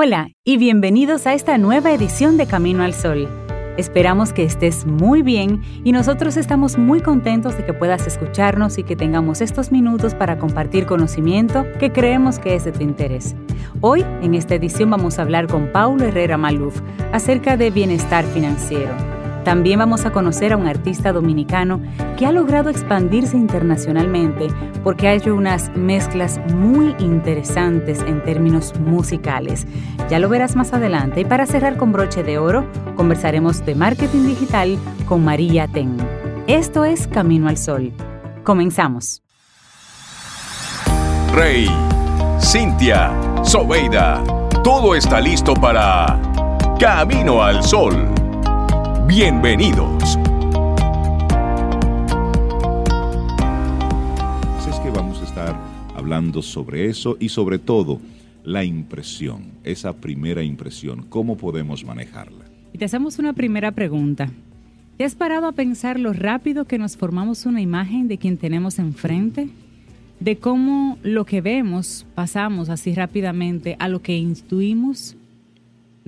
Hola y bienvenidos a esta nueva edición de Camino al Sol. Esperamos que estés muy bien y nosotros estamos muy contentos de que puedas escucharnos y que tengamos estos minutos para compartir conocimiento que creemos que es de tu interés. Hoy, en esta edición, vamos a hablar con Paulo Herrera Maluf acerca de bienestar financiero. También vamos a conocer a un artista dominicano que ha logrado expandirse internacionalmente porque ha hecho unas mezclas muy interesantes en términos musicales. Ya lo verás más adelante. Y para cerrar con broche de oro, conversaremos de marketing digital con María Ten. Esto es Camino al Sol. Comenzamos. Rey, Cintia, Sobeida, todo está listo para Camino al Sol. Bienvenidos. Pues es que vamos a estar hablando sobre eso y sobre todo la impresión, esa primera impresión, cómo podemos manejarla. Y te hacemos una primera pregunta. ¿Te has parado a pensar lo rápido que nos formamos una imagen de quien tenemos enfrente? De cómo lo que vemos pasamos así rápidamente a lo que intuimos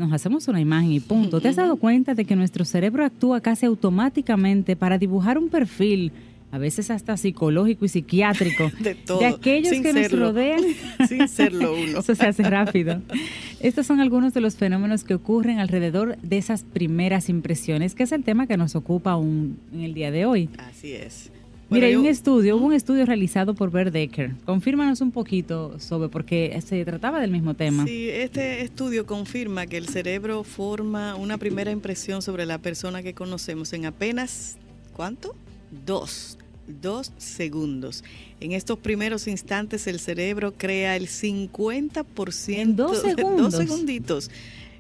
nos hacemos una imagen y punto. ¿Te has dado cuenta de que nuestro cerebro actúa casi automáticamente para dibujar un perfil, a veces hasta psicológico y psiquiátrico, de, todo. de aquellos que nos rodean? Sin serlo uno. Eso se hace rápido. Estos son algunos de los fenómenos que ocurren alrededor de esas primeras impresiones, que es el tema que nos ocupa aún en el día de hoy. Así es. Mira, hay un estudio, hubo un estudio realizado por Bert Decker. Confírmanos un poquito sobre, porque se trataba del mismo tema. Sí, este estudio confirma que el cerebro forma una primera impresión sobre la persona que conocemos en apenas, ¿cuánto? Dos, dos segundos. En estos primeros instantes el cerebro crea el 50%. En dos segundos. Dos segunditos.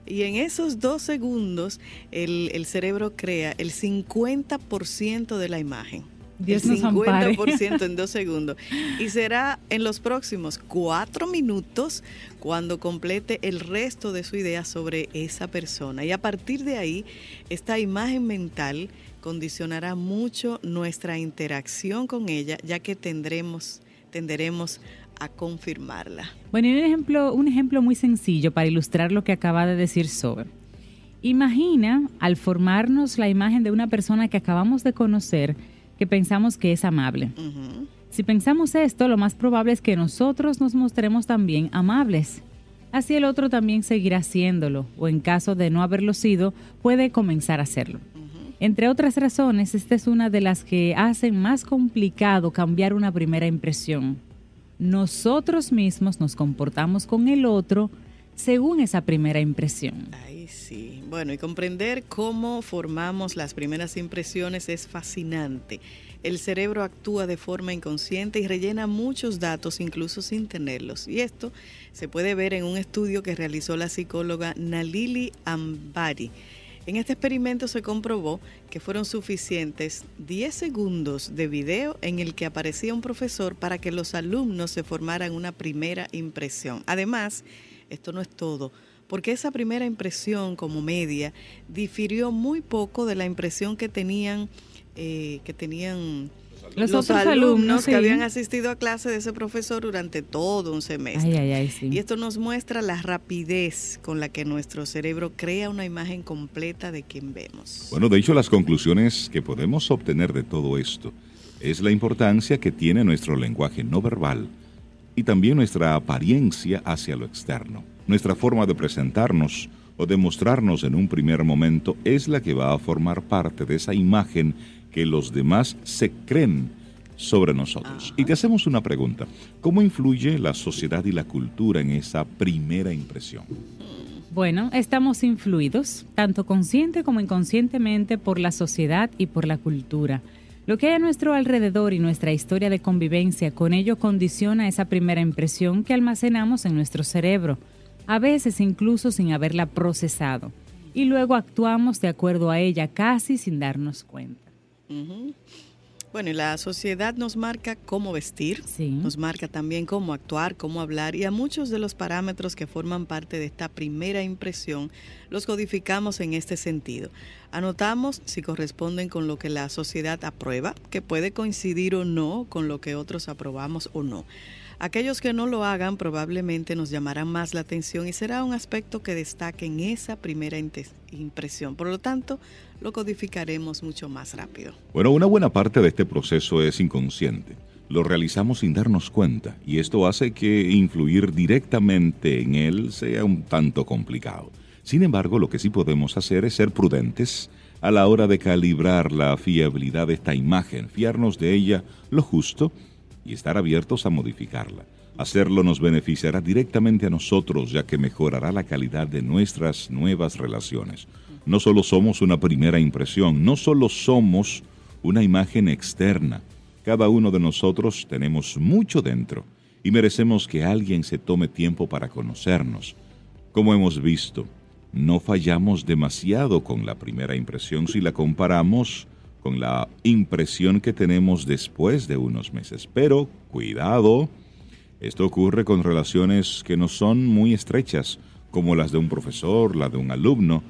Y en esos dos segundos el, el cerebro crea el 50% de la imagen. Dios el nos 50% en dos segundos. Y será en los próximos cuatro minutos cuando complete el resto de su idea sobre esa persona. Y a partir de ahí, esta imagen mental condicionará mucho nuestra interacción con ella, ya que tendremos, tenderemos a confirmarla. Bueno, y un ejemplo, un ejemplo muy sencillo para ilustrar lo que acaba de decir Sober. Imagina al formarnos la imagen de una persona que acabamos de conocer, que pensamos que es amable. Uh -huh. Si pensamos esto, lo más probable es que nosotros nos mostremos también amables. Así el otro también seguirá haciéndolo, o en caso de no haberlo sido, puede comenzar a hacerlo. Uh -huh. Entre otras razones, esta es una de las que hacen más complicado cambiar una primera impresión. Nosotros mismos nos comportamos con el otro según esa primera impresión. Ay, sí. Bueno, y comprender cómo formamos las primeras impresiones es fascinante. El cerebro actúa de forma inconsciente y rellena muchos datos incluso sin tenerlos. Y esto se puede ver en un estudio que realizó la psicóloga Nalili Ambari. En este experimento se comprobó que fueron suficientes 10 segundos de video en el que aparecía un profesor para que los alumnos se formaran una primera impresión. Además, esto no es todo, porque esa primera impresión como media difirió muy poco de la impresión que tenían, eh, que tenían los, los otros alumnos, alumnos que habían asistido a clase de ese profesor durante todo un semestre. Ay, ay, ay, sí. Y esto nos muestra la rapidez con la que nuestro cerebro crea una imagen completa de quien vemos. Bueno, de hecho, las conclusiones que podemos obtener de todo esto es la importancia que tiene nuestro lenguaje no verbal y también nuestra apariencia hacia lo externo. Nuestra forma de presentarnos o de mostrarnos en un primer momento es la que va a formar parte de esa imagen que los demás se creen sobre nosotros. Y te hacemos una pregunta. ¿Cómo influye la sociedad y la cultura en esa primera impresión? Bueno, estamos influidos, tanto consciente como inconscientemente, por la sociedad y por la cultura. Lo que hay a nuestro alrededor y nuestra historia de convivencia con ello condiciona esa primera impresión que almacenamos en nuestro cerebro, a veces incluso sin haberla procesado, y luego actuamos de acuerdo a ella casi sin darnos cuenta. Bueno, y la sociedad nos marca cómo vestir, sí. nos marca también cómo actuar, cómo hablar, y a muchos de los parámetros que forman parte de esta primera impresión los codificamos en este sentido. Anotamos si corresponden con lo que la sociedad aprueba, que puede coincidir o no con lo que otros aprobamos o no. Aquellos que no lo hagan probablemente nos llamarán más la atención y será un aspecto que destaque en esa primera impresión. Por lo tanto, lo codificaremos mucho más rápido. Bueno, una buena parte de este proceso es inconsciente. Lo realizamos sin darnos cuenta y esto hace que influir directamente en él sea un tanto complicado. Sin embargo, lo que sí podemos hacer es ser prudentes a la hora de calibrar la fiabilidad de esta imagen, fiarnos de ella lo justo y estar abiertos a modificarla. Hacerlo nos beneficiará directamente a nosotros, ya que mejorará la calidad de nuestras nuevas relaciones. No solo somos una primera impresión, no solo somos una imagen externa. Cada uno de nosotros tenemos mucho dentro y merecemos que alguien se tome tiempo para conocernos. Como hemos visto, no fallamos demasiado con la primera impresión si la comparamos con la impresión que tenemos después de unos meses. Pero cuidado, esto ocurre con relaciones que no son muy estrechas, como las de un profesor, la de un alumno,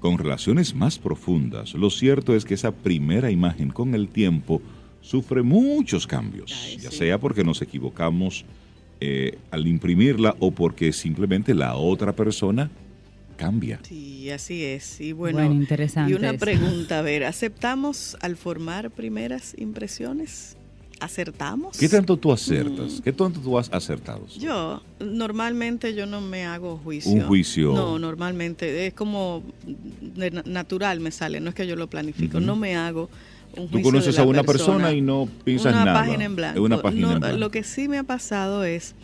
con relaciones más profundas. Lo cierto es que esa primera imagen con el tiempo sufre muchos cambios, ya sea porque nos equivocamos eh, al imprimirla o porque simplemente la otra persona cambia. Sí, así es. Y bueno, interesante y una pregunta, a ver, ¿aceptamos al formar primeras impresiones? ¿Acertamos? ¿Qué tanto tú acertas? Mm. ¿Qué tanto tú has acertado? Yo, normalmente yo no me hago juicio. Un juicio. No, normalmente es como natural me sale, no es que yo lo planifico, no me hago un juicio. Tú conoces a una persona. y no piensas una nada. Página en blanco. Una página en blanco. Lo que sí me ha pasado es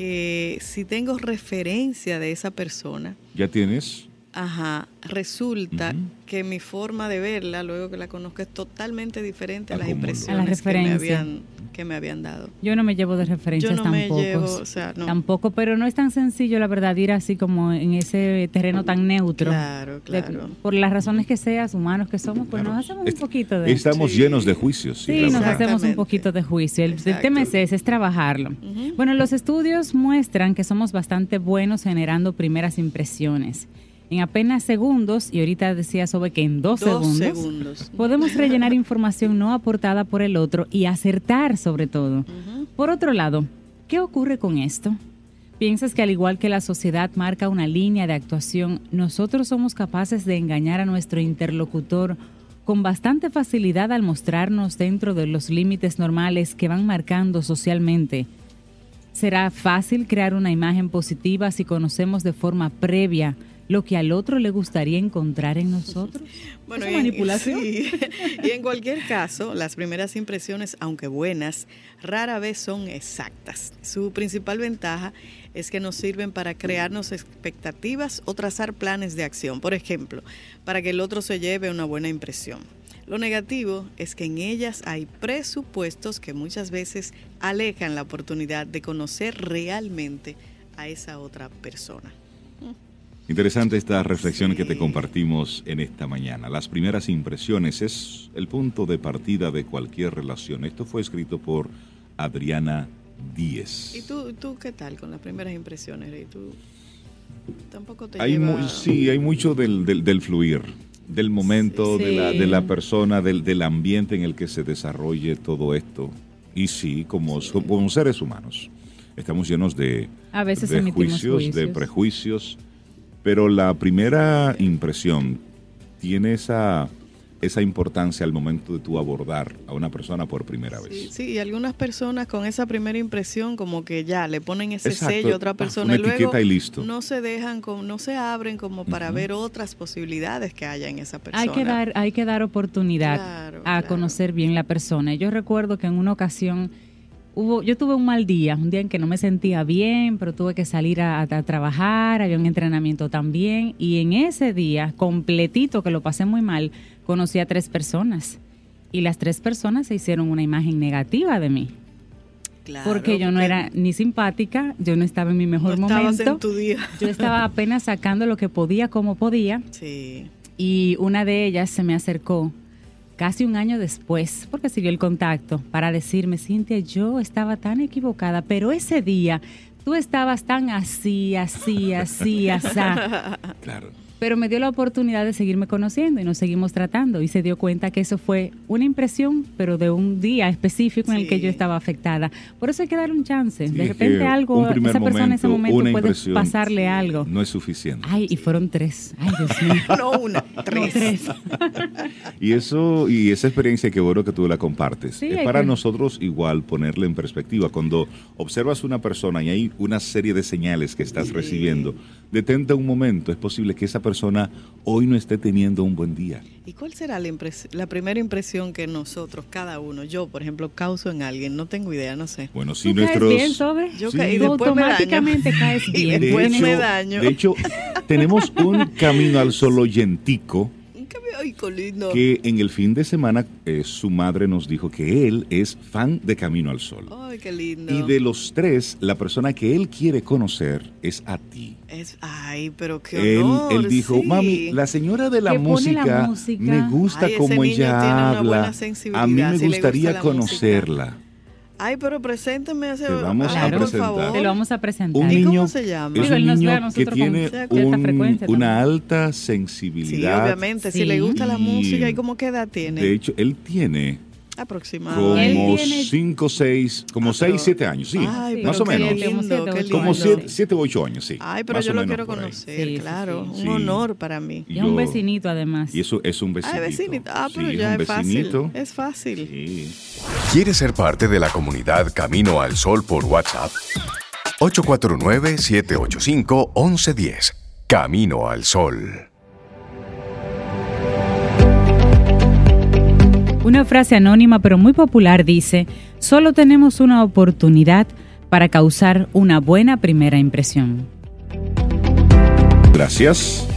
que si tengo referencia de esa persona. ¿Ya tienes? Ajá, resulta que mi forma de verla, luego que la conozco, es totalmente diferente a las impresiones que, me habían, que me habían dado. Yo no me llevo de referencias Yo no tampoco. Me llevo, o sea, no. Tampoco, pero no es tan sencillo, la verdad, ir así como en ese terreno tan neutro. Claro, claro. por las razones que seas, humanos que somos, pues nos hacemos un poquito de... Estamos llenos de juicios. Sí, nos hacemos un poquito de juicio. El, tema es ese, es trabajarlo. Bueno, los estudios muestran que somos bastante buenos generando primeras impresiones en apenas segundos, y ahorita decía sobre que en dos, segundos, podemos rellenar información no aportada por el otro y acertar sobre todo. Por otro lado, ¿qué ocurre con esto? ¿Piensas que al igual que la sociedad marca una línea de actuación, nosotros somos capaces de engañar a nuestro interlocutor con bastante facilidad al mostrarnos dentro de los límites normales que van marcando socialmente? ¿Será fácil crear una imagen positiva si conocemos de forma previa lo que al otro le gustaría encontrar en nosotros. Bueno, y, manipulación. y en cualquier caso, las primeras impresiones, aunque buenas, rara vez son exactas. Su principal ventaja es que nos sirven para crearnos expectativas o trazar planes de acción. Por ejemplo, para que el otro se lleve una buena impresión. Lo negativo es que en ellas hay presupuestos que muchas veces alejan la oportunidad de conocer realmente a esa otra persona. Interesante esta reflexión que te compartimos en esta mañana. Las primeras impresiones es el punto de partida de cualquier relación. Esto fue escrito por Adriana Díez. ¿Y tú, tú qué tal con las primeras impresiones? ¿Y tú tampoco te hay Sí, hay mucho del, del, fluir, del momento, De, la, de, la, persona, del, del, ambiente en el que se desarrolle todo esto. Y sí, como, como seres humanos, estamos llenos de, A veces de juicios, de prejuicios pero la primera impresión tiene esa, esa importancia al momento de tú abordar a una persona por primera vez. Sí, y algunas personas con esa primera impresión como que ya le ponen ese sello a otra persona y luego no se dejan, no se abren como para ver otras posibilidades que haya en esa persona. Hay que dar, hay que dar oportunidad a conocer bien la persona. Yo recuerdo que en una ocasión yo tuve un mal día, un día en que no me sentía bien, pero tuve que salir a, trabajar, había un entrenamiento también, y en ese día, completito, que lo pasé muy mal, conocí a tres personas. Y las tres personas se hicieron una imagen negativa de mí. porque yo no era ni simpática, yo no estaba en mi mejor momento. Yo estaba apenas sacando lo que podía como podía. Sí. Y una de ellas se me acercó casi un año después, porque siguió el contacto, para decirme, Cintia, yo estaba tan equivocada, pero ese día tú estabas tan así, así, así, así. Claro. Pero me dio la oportunidad de seguirme conociendo y nos seguimos tratando y se dio cuenta que eso fue una impresión, pero de un día específico en el que yo estaba afectada. Por eso hay que darle un chance. de repente algo, esa persona en ese momento puede pasarle algo. No es suficiente. Ay, y fueron tres. Ay, Dios mío. no una, tres. y eso, y esa experiencia que bueno que tú la compartes. es para nosotros igual ponerle en perspectiva. Cuando observas una persona y hay una serie de señales que estás recibiendo, detente un momento. Es posible que esa persona hoy no esté teniendo un buen día. ¿Y cuál será la, la primera impresión que nosotros, cada uno, yo por ejemplo, causo en alguien? No tengo idea, no sé. Bueno, si nuestros... Bien, Yo y automáticamente caes bien. Y después me daño. De hecho, tenemos un camino al solo yentico que en el fin de semana eh, su madre nos dijo que él es fan de Camino al Sol. Ay, qué lindo. Y de los tres, la persona que él quiere conocer es a ti. Es, ay, pero qué honor, Él, dijo, mami, la señora de la, música, me gusta como ella habla. A mí me gustaría conocerla. Ay, pero preséntame a ese Te vamos a presentar. Por favor. Te lo vamos a presentar. Un ¿Y niño, cómo se llama? Es un niño que tiene un, una alta sensibilidad. Sí, obviamente. Si le gusta la música, ¿y cómo qué edad tiene? De hecho, él tiene aproximadamente. Como 5, 6, como 6, 7 años, sí, más o menos. como 7 u 8 años, sí. Ay, pero yo lo quiero conocer, claro. un honor para mí. Y es un vecinito además. Y eso es un vecinito. Ay, vecinito. Ah, pero ya es, fácil. Es fácil. ¿Quieres ser parte de la comunidad Camino al Sol por WhatsApp? 849-785-1110. Camino al Sol. Una frase anónima pero muy popular dice, solo tenemos una oportunidad para causar una buena primera impresión. Gracias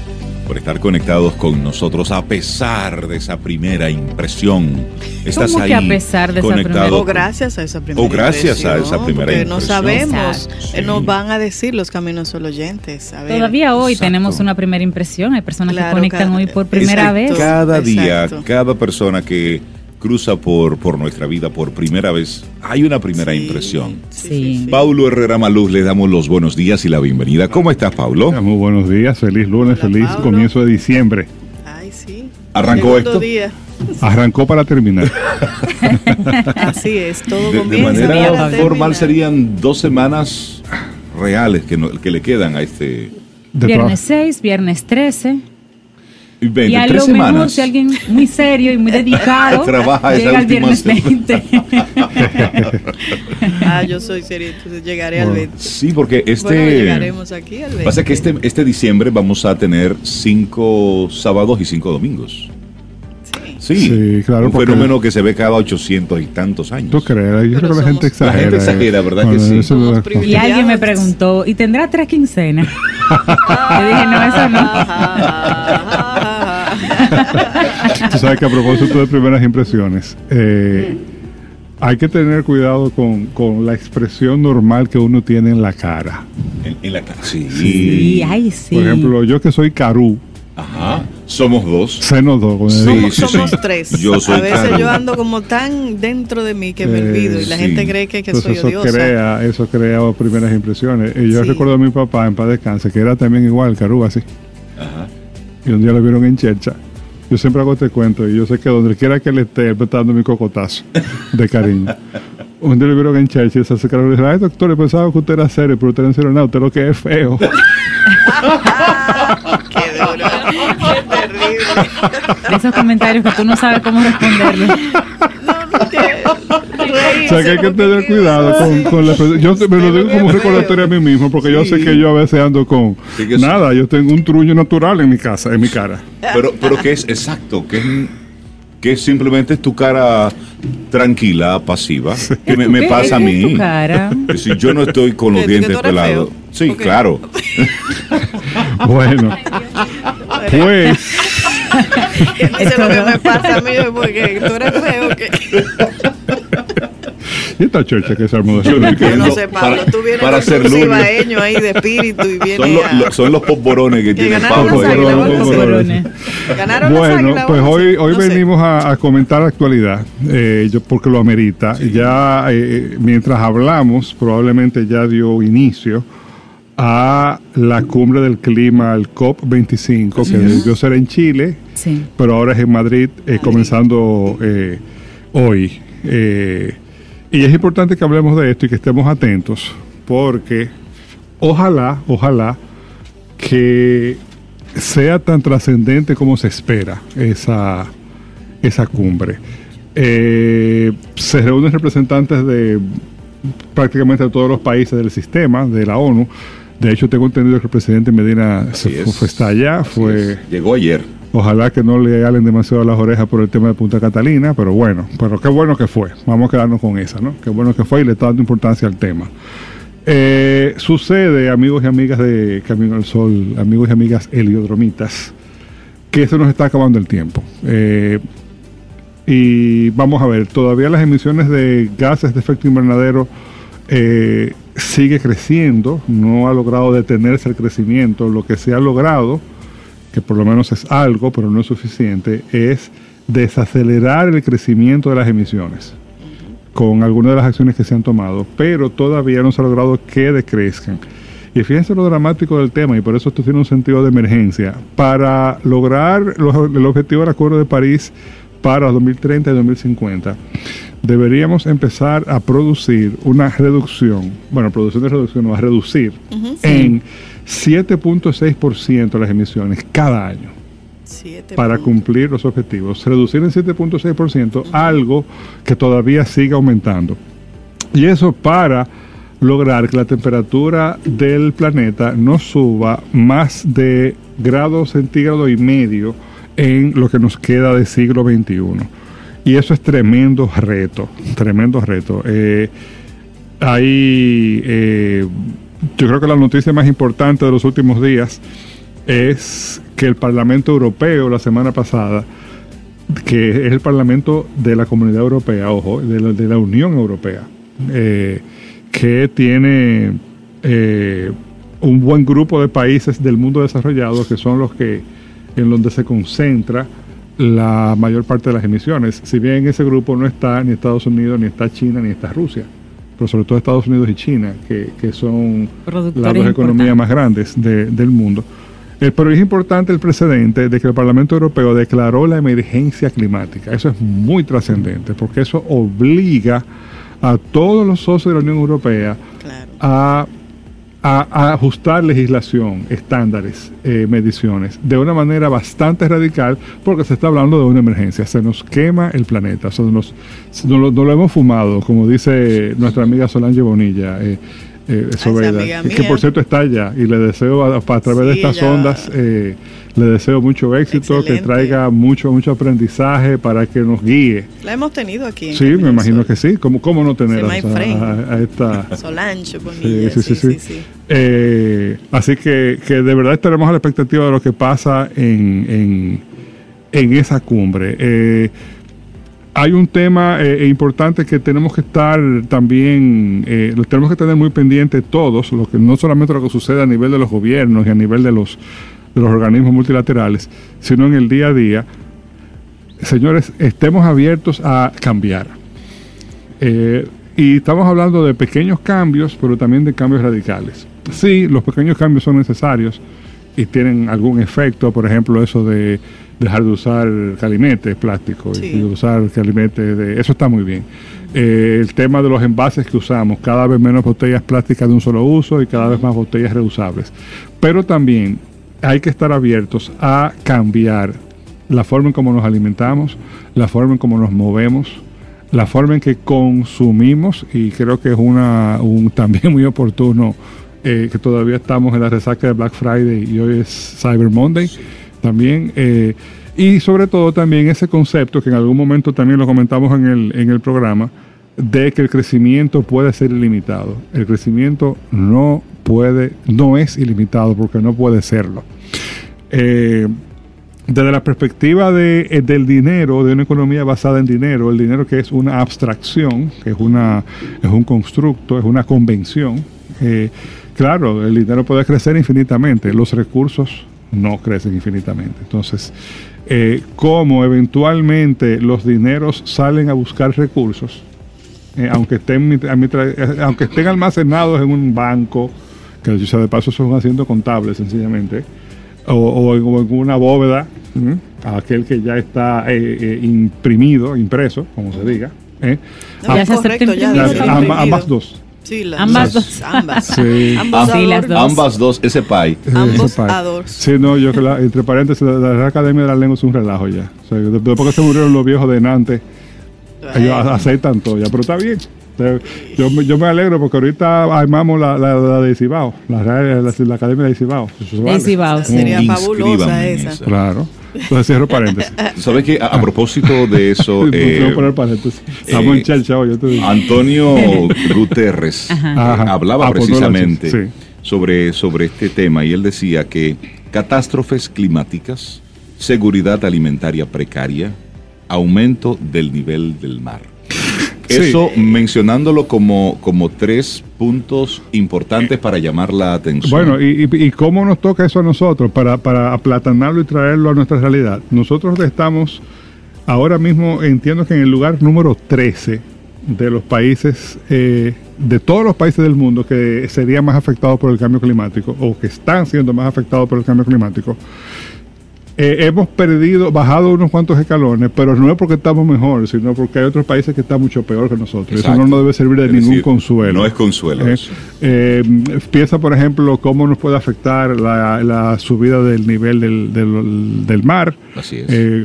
por estar conectados con nosotros a pesar de esa primera impresión. Estás ¿Cómo ahí que a pesar de esa primera O gracias a esa primera O gracias a esa primera porque no sabemos, eh, nos van a decir los caminos solo oyentes. Todavía hoy tenemos una primera impresión, hay personas que conectan hoy por primera vez. Cada día, cada persona que cruza por, por nuestra vida por primera vez, hay una primera impresión. Sí. Paulo Herrera Maluz, le damos los buenos días y la bienvenida. ¿Cómo estás, Paulo? Muy buenos días, feliz lunes, feliz comienzo de diciembre. Ay, sí. ¿Arrancó esto? Arrancó para terminar. Así es, todo de, de manera formal serían dos semanas reales que, que le quedan a este... viernes 6, viernes 13 y a lo mejor si alguien muy serio y muy dedicado trabaja llega el viernes 20. ah, yo soy serio, entonces llegaré al 20. Sí, porque este bueno, llegaremos aquí al 20. Pasa que este este diciembre vamos a tener cinco sábados y cinco domingos. Sí, sí, claro. Un fenómeno que se ve cada 800 y tantos años. ¿Tú crees? Yo creo que la gente exagera. La gente exagera, ¿verdad que sí? Y alguien me preguntó, ¿y tendrá tres quincenas? Yo dije, no, eso no. Tú sabes que a propósito de primeras impresiones, eh, hay que tener cuidado con, con, la expresión normal que uno tiene en la cara. En, la cara, sí. sí. sí. Por ejemplo, yo que soy carú. Ajá. Somos dos. Senos dos. Sí, somos, tres. Yo soy a veces yo ando como tan dentro de mí que me olvido y la gente cree que, que soy eso odiosa. Crea, eso crea primeras impresiones. Y yo recuerdo a mi papá en paz descanse, que era también igual, carú, así. Ajá. Y un día lo vieron en Chercha yo siempre hago este cuento y yo sé que donde quiera que le esté, él dando mi cocotazo de cariño. Un día le vieron en Churchill y se acercaron y le dijeron, ay doctor, yo pensaba que usted era serio, pero usted no era nada, usted lo que es feo. Esos comentarios que tú no sabes cómo responderle. No, no, o sea que hay que tener cuidado con, con la Yo me lo digo como recordatorio a mí mismo, porque yo sé que yo a veces ando con nada, yo tengo un truño natural en mi casa, en mi cara. Pero, pero que es exacto, que es, que es simplemente tu cara tranquila, pasiva, que me, pasa a mí. Si yo no estoy con los dientes pelados. Sí, claro. bueno, pues. Dice lo que me pasa a mí porque tú eres feo. Que... ¿Y esta chocha que se armó de Yo no sé, Pablo, tú vienes para ser cibaeño ahí de espíritu y vienes son, lo, son los popborones que, tiene Pablo. Ganaron bueno, pues hoy, hoy venimos a, a, comentar la actualidad, eh, yo, porque lo amerita. Ya eh, mientras hablamos, probablemente ya dio inicio a la cumbre del clima, el COP25, que debió ser en Chile, pero ahora es en Madrid, eh, comenzando eh, hoy. Eh, y es importante que hablemos de esto y que estemos atentos, porque ojalá, ojalá que sea tan trascendente como se espera esa, esa cumbre. se reúnen representantes de prácticamente todos los países del sistema, de la ONU, de hecho, tengo entendido que el presidente Medina se fue, está allá. Fue, Llegó ayer. Ojalá que no le halen demasiado las orejas por el tema de Punta Catalina, pero bueno, pero qué bueno que fue. Vamos a quedarnos con esa, ¿no? Qué bueno que fue y le está dando importancia al tema. Eh, sucede, amigos y amigas de Camino al Sol, amigos y amigas heliodromitas, que se nos está acabando el tiempo. Eh, y vamos a ver, todavía las emisiones de gases de efecto invernadero eh, sigue creciendo, no ha logrado detenerse el crecimiento. Lo que se ha logrado, que por lo menos es algo, pero no es suficiente, es desacelerar el crecimiento de las emisiones con algunas de las acciones que se han tomado, pero todavía no se ha logrado que decrezcan. Y fíjense lo dramático del tema, y por eso esto tiene un sentido de emergencia. Para lograr el objetivo del Acuerdo de París para 2030 y 2050, deberíamos empezar a producir una reducción, bueno, producción de reducción, no, a reducir en 7.6% las emisiones cada año para cumplir los objetivos. Reducir en 7.6% algo que todavía sigue aumentando. Y eso para lograr que la temperatura del planeta no suba más de grado centígrado y medio en lo que nos queda del siglo XXI. Y eso es tremendo reto, tremendo reto. Eh, ahí, eh, yo creo que la noticia más importante de los últimos días es que el Parlamento Europeo la semana pasada, que es el Parlamento de la Comunidad Europea, ojo, de la, Unión Europea, eh, que tiene un buen grupo de países del mundo desarrollado que son los que en donde se concentra la mayor parte de las emisiones. Si bien en ese grupo no está ni Estados Unidos, ni está China, ni está Rusia, pero sobre todo Estados Unidos y China, que, son las dos economías más grandes del mundo. Eh, pero es importante el precedente de que el Parlamento Europeo declaró la emergencia climática. Eso es muy trascendente, porque eso obliga a todos los socios de la Unión Europea a a, ajustar legislación, estándares, eh, mediciones, de una manera bastante radical, porque se está hablando de una emergencia. Se nos quema el planeta, nos, no, lo, hemos fumado, como dice nuestra amiga Solange Bonilla. Eh, eh, que, por cierto está allá y le deseo a, través de estas ondas eh, le deseo mucho éxito, que traiga mucho, mucho aprendizaje para que nos guíe. La hemos tenido aquí. sí, me imagino que sí. ¿Cómo, cómo no tener a, esta... Solange, sí, sí, sí, eh, así que, que, de verdad estaremos a la expectativa de lo que pasa en, en, esa cumbre. Hay un tema eh, importante que tenemos que estar también, eh, tenemos que tener muy pendiente todos, lo que, no solamente lo que sucede a nivel de los gobiernos y a nivel de los de los organismos multilaterales, sino en el día a día. Señores, estemos abiertos a cambiar. Eh, y estamos hablando de pequeños cambios, pero también de cambios radicales. Sí, los pequeños cambios son necesarios y tienen algún efecto, por ejemplo, eso de dejar de usar calimetes plásticos y de usar calimetes de... Eso está muy bien. Eh, el tema de los envases que usamos, cada vez menos botellas plásticas de un solo uso y cada vez más botellas reusables. Pero también hay que estar abiertos a cambiar la forma en cómo nos alimentamos, la forma en cómo nos movemos, la forma en que consumimos, y creo que es una, un, también muy oportuno eh, que todavía estamos en la resaca de Black Friday y hoy es Cyber Monday también. Eh, y sobre todo también ese concepto que en algún momento también lo comentamos en el, en el programa, de que el crecimiento puede ser ilimitado. El crecimiento no puede, no es ilimitado porque no puede serlo. Eh, desde la perspectiva de, eh, del dinero, de una economía basada en dinero, el dinero que es una abstracción, que es, una, es un constructo, es una convención, eh, claro, el dinero puede crecer infinitamente, los recursos no crecen infinitamente. Entonces, como eventualmente los dineros salen a buscar recursos, aunque, estén, aunque estén almacenados en un banco, que dicho de paso son asientos contables sencillamente, o, en una bóveda, aquel que ya está eh, eh, imprimido, impreso, como se diga. ¿eh? ya se correcto, ya, ambas dos. Sí, ambas dos. Ambas. Sí. Ambas, sí, las dos. ambas dos, ese pay. Ambos adors. Sí, no, yo que la, entre paréntesis, la, la, Academia de la Lengua es un relajo ya. O sea, después que se murieron los viejos de Nantes, ellos aceptan todo ya, pero está bien. Yo, yo me alegro porque ahorita armamos la, la, la de Cibao, la, la, Academia de Cibao. De Cibao. Sería fabulosa esa. Claro. Entonces cierro paréntesis. ¿Sabes que a, propósito de eso. eh, poner paréntesis. Estamos en chelcha hoy. Antonio Guterres eh, hablaba ah, pues precisamente sobre, sobre este tema y él decía que catástrofes climáticas, seguridad alimentaria precaria, aumento del nivel del mar. Eso mencionándolo como, como tres puntos importantes para llamar la atención. Bueno, y, cómo nos toca eso a nosotros para, para aplatanarlo y traerlo a nuestra realidad. Nosotros estamos ahora mismo, entiendo que en el lugar número 13 de los países, eh, de todos los países del mundo que serían más afectados por el cambio climático o que están siendo más afectados por el cambio climático. Eh, hemos perdido, bajado unos cuantos escalones, pero no es porque estamos mejor, sino porque hay otros países que están mucho peor que nosotros. Eso no nos debe servir de ningún consuelo. No es consuelo. Eh, eh, piensa, por ejemplo, cómo nos puede afectar la, subida del nivel del, del, mar,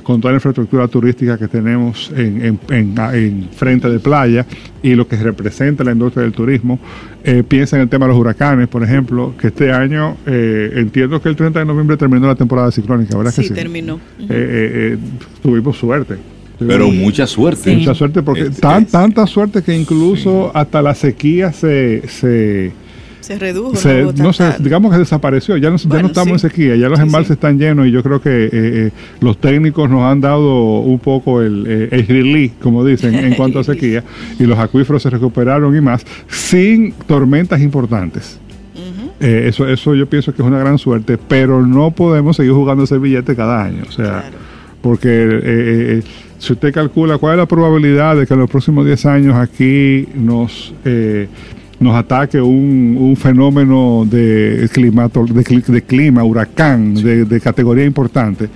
con toda la infraestructura turística que tenemos en, en, en frente de playa y lo que representa la industria del turismo. Eh, piensa en el tema de los huracanes, por ejemplo, que este año eh, entiendo que el 30 de noviembre terminó la temporada ciclónica, ¿verdad sí, que sí? terminó. Eh, tuvimos suerte. Pero mucha suerte. Mucha suerte, porque tan, tanta suerte que incluso hasta la sequía se, se se redujo. no, sé, digamos que desapareció, ya no, ya no estamos en sequía, ya los embalses están llenos y yo creo que eh, eh, los técnicos nos han dado un poco el, eh, el como dicen, en cuanto a sequía, y los acuíferos se recuperaron y más, sin tormentas importantes. eso, eso yo pienso que es una gran suerte, pero no podemos seguir jugando ese billete cada año. O sea, porque si usted calcula cuál es la probabilidad de que en los próximos 10 años aquí nos nos ataque un, fenómeno de, climato, de, clima, huracán, de, categoría importante,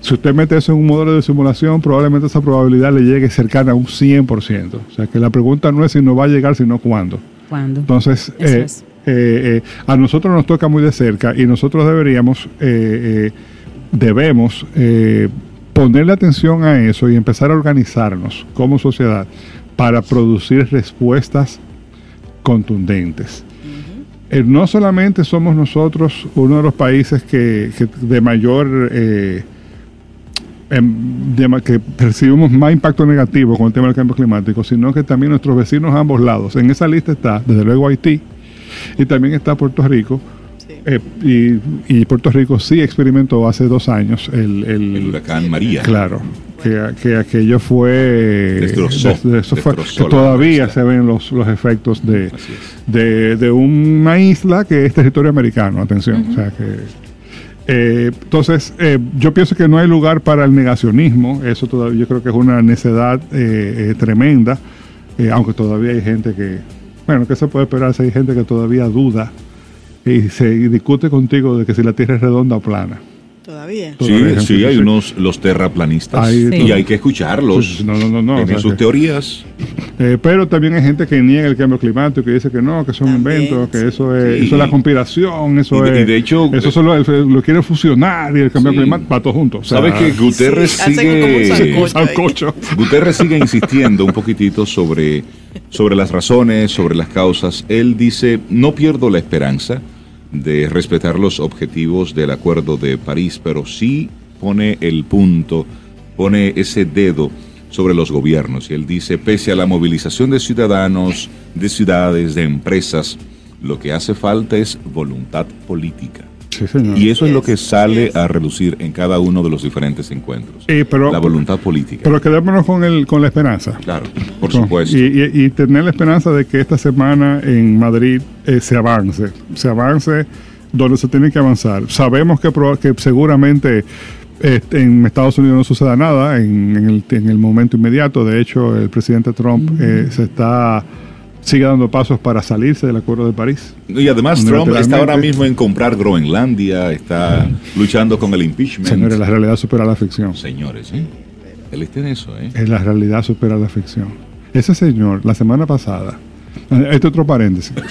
si usted mete eso en un modelo de simulación, probablemente esa probabilidad le llegue cercana a un 100%. O sea que la pregunta no es si no va a llegar, sino cuándo. ¿Cuándo? Entonces, eh, eh, eh, a nosotros nos toca muy de cerca y nosotros deberíamos, debemos ponerle atención a eso y empezar a organizarnos como sociedad para producir respuestas contundentes. Eh, no solamente somos nosotros uno de los países que, de mayor eh, em, que percibimos más impacto negativo con el tema del cambio climático, sino que también nuestros vecinos a ambos lados. En esa lista está, desde luego, Haití y también está Puerto Rico. Eh, y, Puerto Rico sí experimentó hace dos años el, el huracán María. Claro, que, aquello fue, destrozó, eso fue que todavía se ven los, los efectos de, de, una isla que es territorio americano, atención. o sea que, eh, entonces, eh, yo pienso que no hay lugar para el negacionismo, eso todavía yo creo que es una necedad eh, tremenda, aunque todavía hay gente que, bueno, ¿qué se puede esperar si hay gente que todavía duda y se discute contigo de que si la Tierra es redonda o plana? Todavía. Sí, sí, hay unos los terraplanistas y hay que escucharlos. No, no, no, Tienen sus teorías. Eh, pero también hay gente que niega el cambio climático, que dice que no, que son inventos, que eso es, eso es la conspiración, eso es. Y de hecho, eso solo lo quiere fusionar y el cambio climático para todos juntos. ¿Sabes que Guterres sigue. Guterres sigue insistiendo un poquitito sobre, sobre las razones, sobre las causas. Él dice: no pierdo la esperanza de respetar los objetivos del Acuerdo de París, pero sí pone el punto, pone ese dedo sobre los gobiernos. Y él dice, pese a la movilización de ciudadanos, de ciudades, de empresas, lo que hace falta es voluntad política. Y eso es lo que sale a reducir en cada uno de los diferentes encuentros. la voluntad política. Pero quedémonos con, el, con la esperanza. Claro, por supuesto. Y, tener la esperanza de que esta semana en Madrid eh, se avance. Se avance donde se tiene que avanzar. Sabemos que, que seguramente este, en Estados Unidos no suceda nada en, el, en, el, momento inmediato. De hecho, el presidente Trump eh, se está sigue dando pasos para salirse del Acuerdo de París. Y además Trump está ahora mismo en comprar Groenlandia, está luchando con el impeachment. Señores, la realidad supera la ficción. Señores, ¿eh? Él está en eso, ¿eh? La realidad supera la ficción. Ese señor, la semana pasada, este otro paréntesis.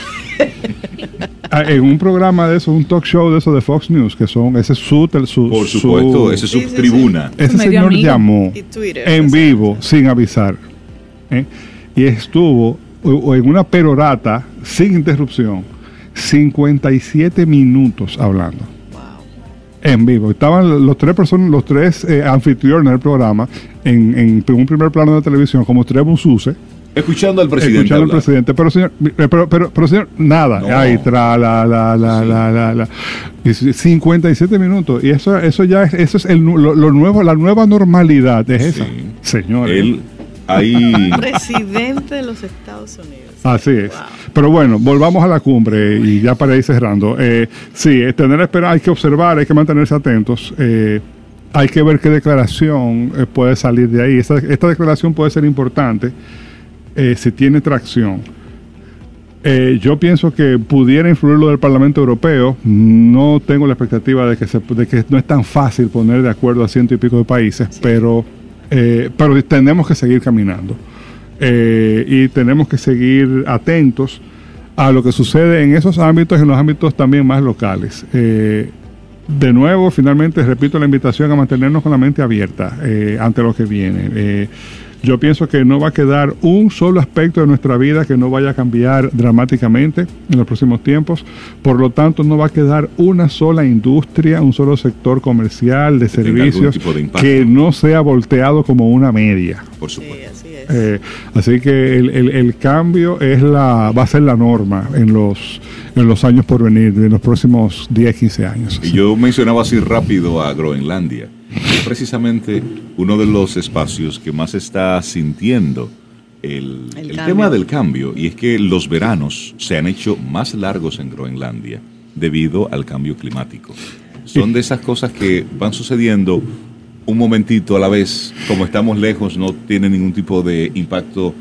Ah, en un programa de eso, un talk show de eso de Fox News, que son, ese es su, su Por supuesto, ese es su tribuna. Ese señor llamó en vivo, sin avisar, ¿eh? y estuvo en una perorata, sin interrupción, 57 minutos hablando. En vivo. Estaban los tres personas, los tres eh, anfitriones del programa en, en, un primer plano de televisión, como tres bususes Escuchando al presidente. Escuchando al presidente. Pero señor, eh, pero, pero, señor, nada. Ahí, tra, la, la, la, la, la, la. 57 minutos. Y eso, eso ya es, eso es el, lo, nuevo, la nueva normalidad. Es esa. Señor. Él, ahí. Presidente de los Estados Unidos. Así es. Pero bueno, volvamos a la cumbre y ya para ir cerrando. Eh, sí, tener espera, hay que observar, hay que mantenerse atentos. Eh, hay que ver qué declaración eh, puede salir de ahí. Esta, esta declaración puede ser importante eh, si tiene tracción. Eh, yo pienso que pudiera influir lo del Parlamento Europeo. No tengo la expectativa de que, se, de que no es tan fácil poner de acuerdo a ciento y pico de países, pero, eh, pero tenemos que seguir caminando. y tenemos que seguir atentos a lo que sucede en esos ámbitos y en los ámbitos también más locales. de nuevo, finalmente, repito la invitación a mantenernos con la mente abierta ante lo que viene yo pienso que no va a quedar un solo aspecto de nuestra vida que no vaya a cambiar dramáticamente en los próximos tiempos. Por lo tanto, no va a quedar una sola industria, un solo sector comercial de servicios que no sea volteado como una media. Por supuesto. Eh, así que el, cambio es la, va a ser la norma en los, en los años por venir, en los próximos 10, 15 años. Y yo mencionaba así rápido a Groenlandia. Precisamente uno de los espacios que más está sintiendo el, tema del cambio, y es que los veranos se han hecho más largos en Groenlandia debido al cambio climático. Son de esas cosas que van sucediendo un momentito a la vez, como estamos lejos, no tiene ningún tipo de impacto,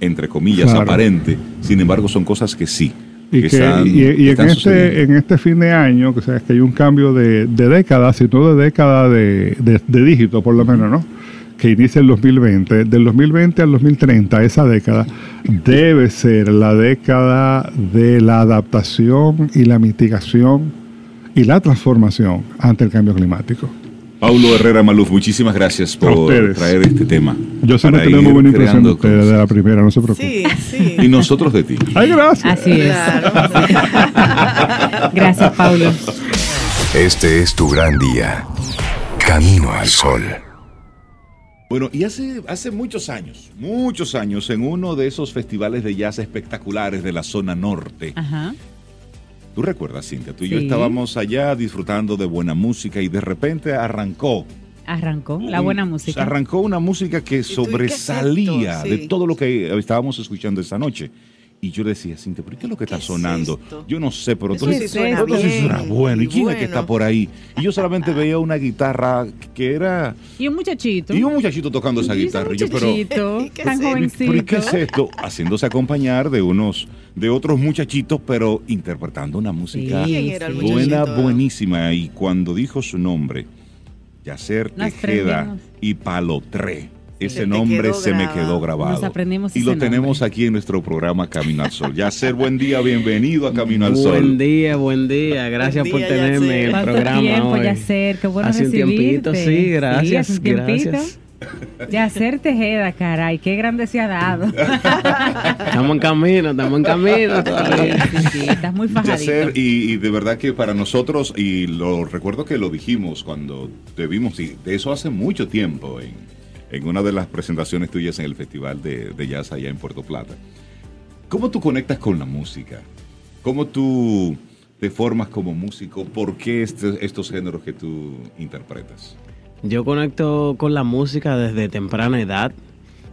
entre comillas, aparente. Sin embargo, son cosas que sí. Y, que, y, en, este, en este fin de año, que, sea, que hay un cambio de, de década, sino de década de, de, dígito, por lo menos, ¿no? Que inicia el 2020. Del 2020 al 2030, esa década, debe ser la década de la adaptación y la mitigación y la transformación ante el cambio climático. Paulo Herrera Maluf, muchísimas gracias por traer este tema. Yo siempre tengo muy buena impresión de ustedes de la primera, no se preocupen. Sí, sí. Y nosotros de ti. Ay, gracias. Así es. gracias, Paulo. Este es tu gran día. Camino al sol. Bueno, y hace, hace muchos años, muchos años, en uno de esos festivales de jazz espectaculares de la zona norte, Ajá. Tú recuerdas, Cintia, tú y yo estábamos allá disfrutando de buena música y de repente arrancó. Arrancó la buena música. Arrancó una música que sobresalía de todo lo que estábamos escuchando esa noche. Y yo decía, Cintia, ¿pero qué es lo que está sonando? yo no sé, pero todo sí suena, suena bueno. ¿Y quién es que está por ahí? Y yo solamente veía una guitarra que era... Y un muchachito. Y un muchachito tocando esa guitarra. Y yo, pero, tan jovencito. ¿Pero qué es esto? Haciéndose acompañar de unos de otros muchachitos, pero interpretando una música buena, buenísima. Y cuando dijo su nombre, Yacer Tejeda y Palotré, ese nombre se me quedó grabado. y lo tenemos aquí en nuestro programa Camino al Sol. Yacer, buen día, bienvenido a Camino al Sol. Buen día, buen día. Gracias por tenerme en el programa tiempo, hoy. Yacer? Qué bueno hace un tiempito, sí, gracias. Sí, gracias. Ya hacer Tejeda, caray, qué grande se ha dado. estamos en camino, estamos en camino todavía. Sí, estás muy fajadito. y, de verdad que para nosotros, y lo recuerdo que lo dijimos cuando te vimos, y de eso hace mucho tiempo, en, en una de las presentaciones tuyas en el Festival de, de Jazz allá en Puerto Plata. ¿Cómo tú conectas con la música? ¿Cómo tú te formas como músico? ¿Por qué este, estos géneros que tú interpretas? Yo conecto con la música desde temprana edad.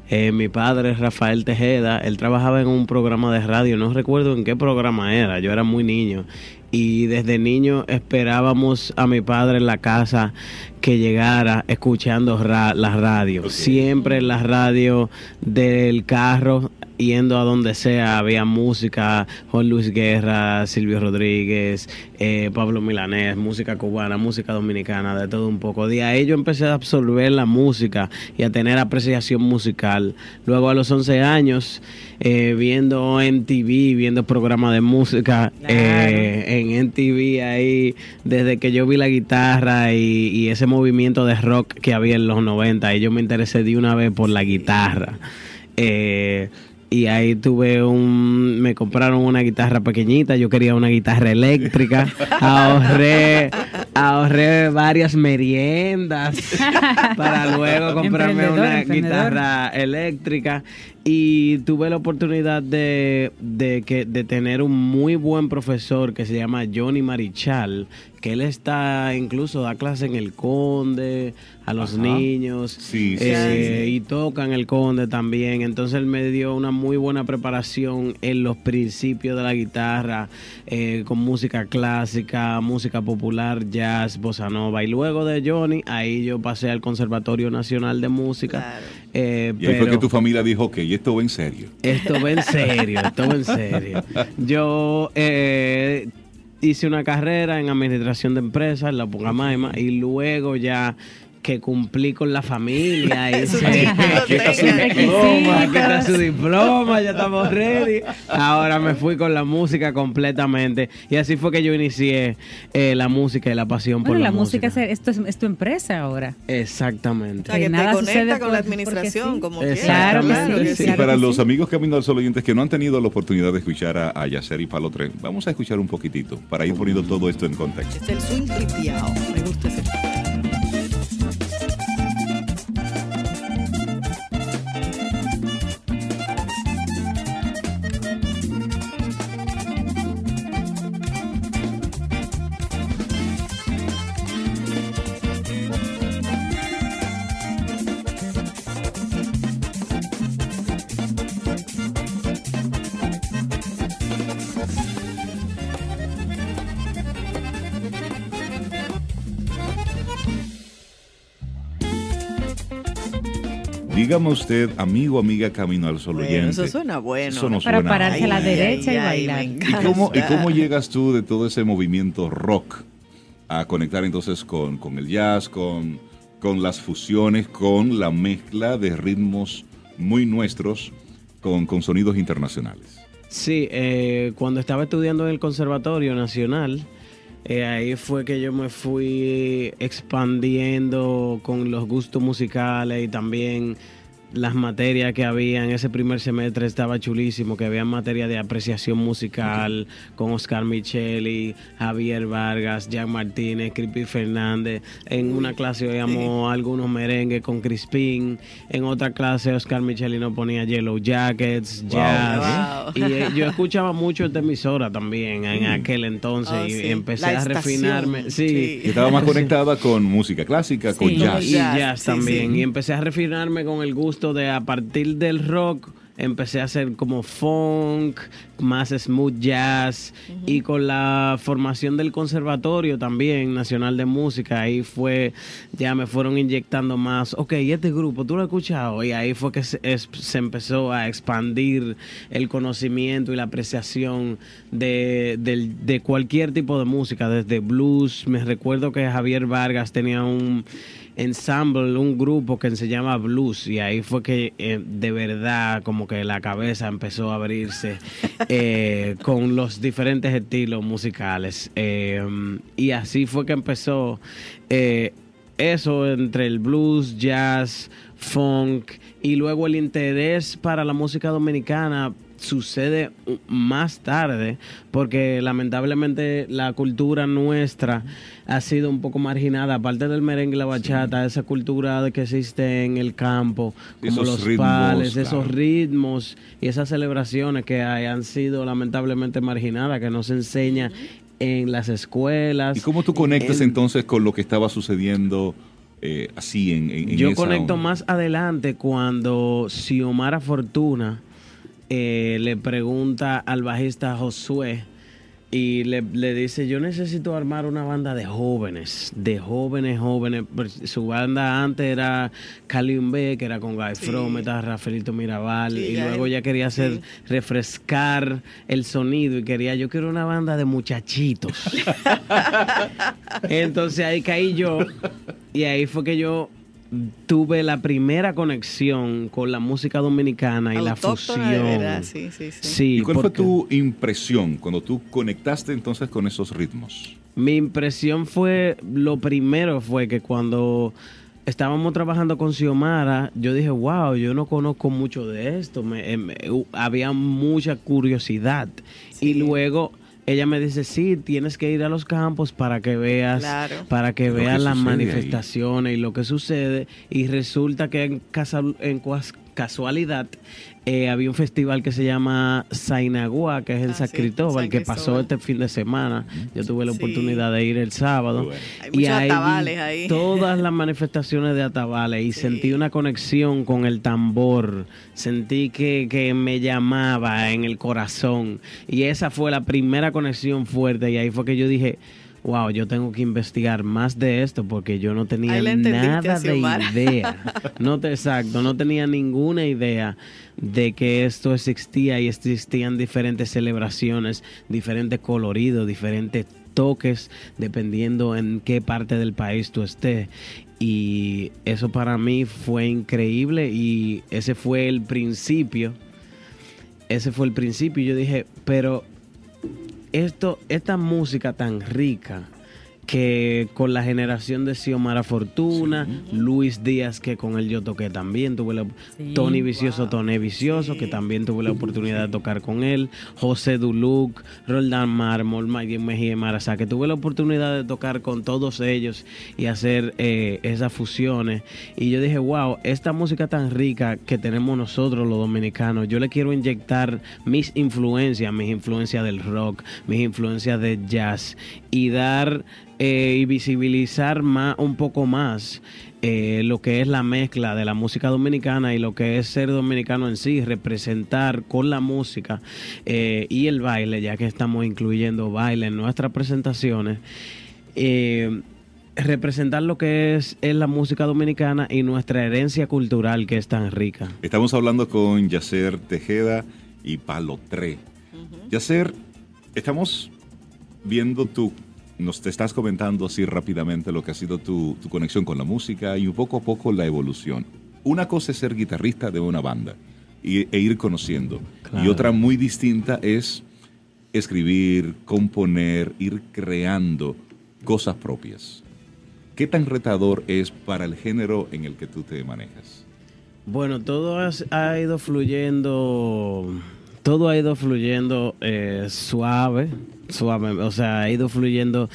Eh, mi padre, Rafael Tejeda, él trabajaba en un programa de radio, no recuerdo en qué programa era, yo era muy niño. Y desde niño esperábamos a mi padre en la casa que llegara escuchando la radio. Siempre en la radio del carro yendo a donde sea, había música, Juan Luis Guerra, Silvio Rodríguez, eh, Pablo Milanés, música cubana, música dominicana, de todo un poco. De ahí yo empecé a absorber la música y a tener apreciación musical. Luego a los 11 años, eh, viendo MTV, viendo programas de música eh, en MTV ahí, desde que yo vi la guitarra y, y, ese movimiento de rock que había en los 90, y yo me interesé de una vez por la guitarra. Eh, y ahí tuve un me compraron una guitarra pequeñita yo quería una guitarra eléctrica ahorré ahorré varias meriendas para luego comprarme una guitarra eléctrica y tuve la oportunidad de, de, que, de tener un muy buen profesor que se llama Johnny Marichal, que él está incluso da clase en el Conde a los niños eh, y toca en el Conde también. Entonces él me dio una muy buena preparación en los principios de la guitarra, eh, con música clásica, música popular, jazz, bossa nova. Y luego de Johnny, ahí yo pasé al Conservatorio Nacional de Música. Eh, y ahí fue que tu familia dijo, que esto va en serio. Esto va en serio, esto va en serio. Yo eh, hice una carrera en administración de empresas la Pungamaima y luego ya que cumplí con la familia. y aquí está su diploma, aquí está su diploma, ya estamos ready. Ahora me fui con la música completamente. Y así fue que yo inicié eh, la música y la pasión por la, la música. música. esto es, tu empresa ahora. Exactamente. O sea, que, nada te conecta con la administración, como Claro, claro, y para los amigos Camino al Sol oyentes que no han tenido la oportunidad de escuchar a, a Yacer y Palo Tren, vamos a escuchar un poquitito para ir poniendo todo esto en contexto. Es el swing tripiao. Me gusta ese Dígame usted, amigo, amiga, camino al sol oyente. Eso suena bueno. Eso no Para suena pararse a la derecha y bailar. ¿Y cómo, ¿Y cómo llegas tú de todo ese movimiento rock a conectar entonces con, con el jazz, con, con las fusiones, con la mezcla de ritmos muy nuestros con, con sonidos internacionales? Sí, eh, cuando estaba estudiando en el Conservatorio Nacional, eh, ahí fue que yo me fui expandiendo con los gustos musicales y también las materias que había en ese primer semestre estaba chulísimo, que había materia de apreciación musical con Oscar Micheli, Javier Vargas, Jack Martínez, Crispy Fernández. En una clase oíamos algunos merengues con Crispín, en otra clase Oscar Micheli nos ponía Yellow Jackets, jazz. Y eh, yo escuchaba mucho esta emisora también en mm. aquel entonces oh, y empecé a refinarme. Sí. Estaba más conectada con música clásica, con jazz. Y jazz también. Y empecé a refinarme con el gusto de a partir del rock empecé a hacer como funk, más smooth jazz y con la formación del conservatorio también nacional de música ahí fue ya me fueron inyectando más. Ok este grupo tú lo has escuchado y ahí fue que se, empezó a expandir el conocimiento y la apreciación de, de cualquier tipo de música desde blues. Me recuerdo que Javier Vargas tenía un ensemble, un grupo que se llama Blues y ahí fue que eh, de verdad como que la cabeza empezó a abrirse eh, con los diferentes estilos musicales. Eh, y así fue que empezó eso entre el blues, jazz, funk y luego el interés para la música dominicana sucede más tarde, porque lamentablemente la cultura nuestra ha sido un poco marginada, aparte del merengue y la bachata, esa cultura de que existe en el campo, como los pales, esos ritmos y esas celebraciones que han sido lamentablemente marginadas, que no se enseña en las escuelas. ¿Y cómo tú conectas entonces con lo que estaba sucediendo? Eh, así en, en Yo conecto más adelante cuando Xiomara Fortuna eh, le pregunta al bajista Josué y le, le, dice, yo necesito armar una banda de jóvenes, de jóvenes, jóvenes. Pues, su banda antes era Calium B, que era con Guy sí. Frometa, Rafaelito Mirabal, y luego ya quería hacer, refrescar el sonido y quería, yo quiero una banda de muchachitos. Entonces ahí caí yo y ahí fue que yo tuve la primera conexión con la música dominicana y la fusión. Sí, sí, sí. ¿Y cuál fue tu impresión cuando tú conectaste entonces con esos ritmos? Mi impresión fue, lo primero fue que cuando estábamos trabajando con Xiomara, yo dije, wow, yo no conozco mucho de esto, me, me, había mucha curiosidad. Y luego ella me dice, sí, tienes que ir a los campos para que veas, para que veas las manifestaciones y lo que sucede. Y resulta que en, casa, en casualidad eh, había un festival que se llama Sainagua, que es en ah, San Cristóbal, que pasó este fin de semana. Yo tuve la oportunidad de ir el sábado. y hay ahí. todas las manifestaciones de atabales y sentí una conexión con el tambor. Sentí que, que me llamaba en el corazón. Y esa fue la primera conexión fuerte. Y ahí fue que yo dije wow, yo tengo que investigar más de esto porque yo no tenía nada de idea. No te, exacto, no tenía ninguna idea de que esto existía y existían diferentes celebraciones, diferentes coloridos, diferentes toques, dependiendo en qué parte del país tú estés. Y eso para mí fue increíble y ese fue el principio. Ese fue el principio. Yo dije, pero esto, esta música tan rica que con la generación de Xiomara Fortuna, Luis Díaz, que con él yo toqué también, tuve la, Tony Vicioso, Tony Vicioso, que también tuve la oportunidad de tocar con él, José Duluc, Roldán Mármol, Mike Mejía Marazá, que tuve la oportunidad de tocar con todos ellos y hacer eh, esas fusiones. Y yo dije, wow, esta música tan rica que tenemos nosotros los dominicanos, yo le quiero inyectar mis influencias, mis influencias del rock, mis influencias de jazz y dar eh, y visibilizar más, un poco más eh, lo que es la mezcla de la música dominicana y lo que es ser dominicano en sí, representar con la música eh, y el baile, ya que estamos incluyendo baile en nuestras presentaciones. representar lo que es, es, la música dominicana y nuestra herencia cultural que es tan rica. Estamos hablando con Yacer Tejeda y Palo Tre. Yacer, estamos viendo tu nos te estás comentando así rápidamente lo que ha sido tu, conexión con la música y un poco a poco la evolución. Una cosa es ser guitarrista de una banda y, e ir conociendo. Y otra muy distinta es escribir, componer, ir creando cosas propias. ¿Qué tan retador es para el género en el que tú te manejas? Bueno, todo ha ido fluyendo todo ha ido fluyendo eh, suave, suave, o sea, ha ido fluyendo.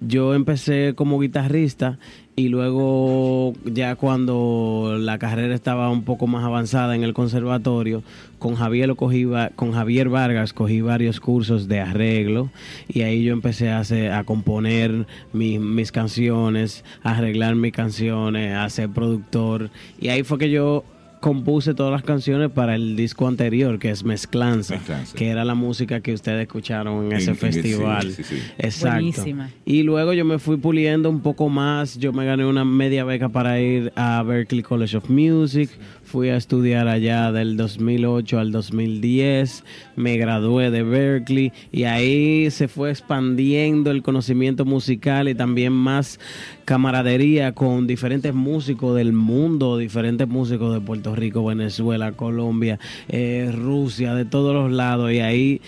Yo empecé como guitarrista y luego ya cuando la carrera estaba un poco más avanzada en el conservatorio, con Javier lo cogí, con Javier Vargas cogí varios cursos de arreglo y ahí yo empecé a, hacer, a componer mis canciones, a arreglar mis canciones, a ser productor y ahí fue que yo compuse todas las canciones para el disco anterior, que es Mezclanza, que era la música que ustedes escucharon en, ese festival. Exacto. Y luego yo me fui puliendo un poco más, yo me gané una media beca para ir a Berkeley College of Music, fui a estudiar allá del 2008 al 2010, me gradué de Berkeley y ahí se fue expandiendo el conocimiento musical y también más camaradería con diferentes músicos del mundo, diferentes músicos de Puerto Rico, Venezuela, Colombia, eh, Rusia, de todos los lados. Y ahí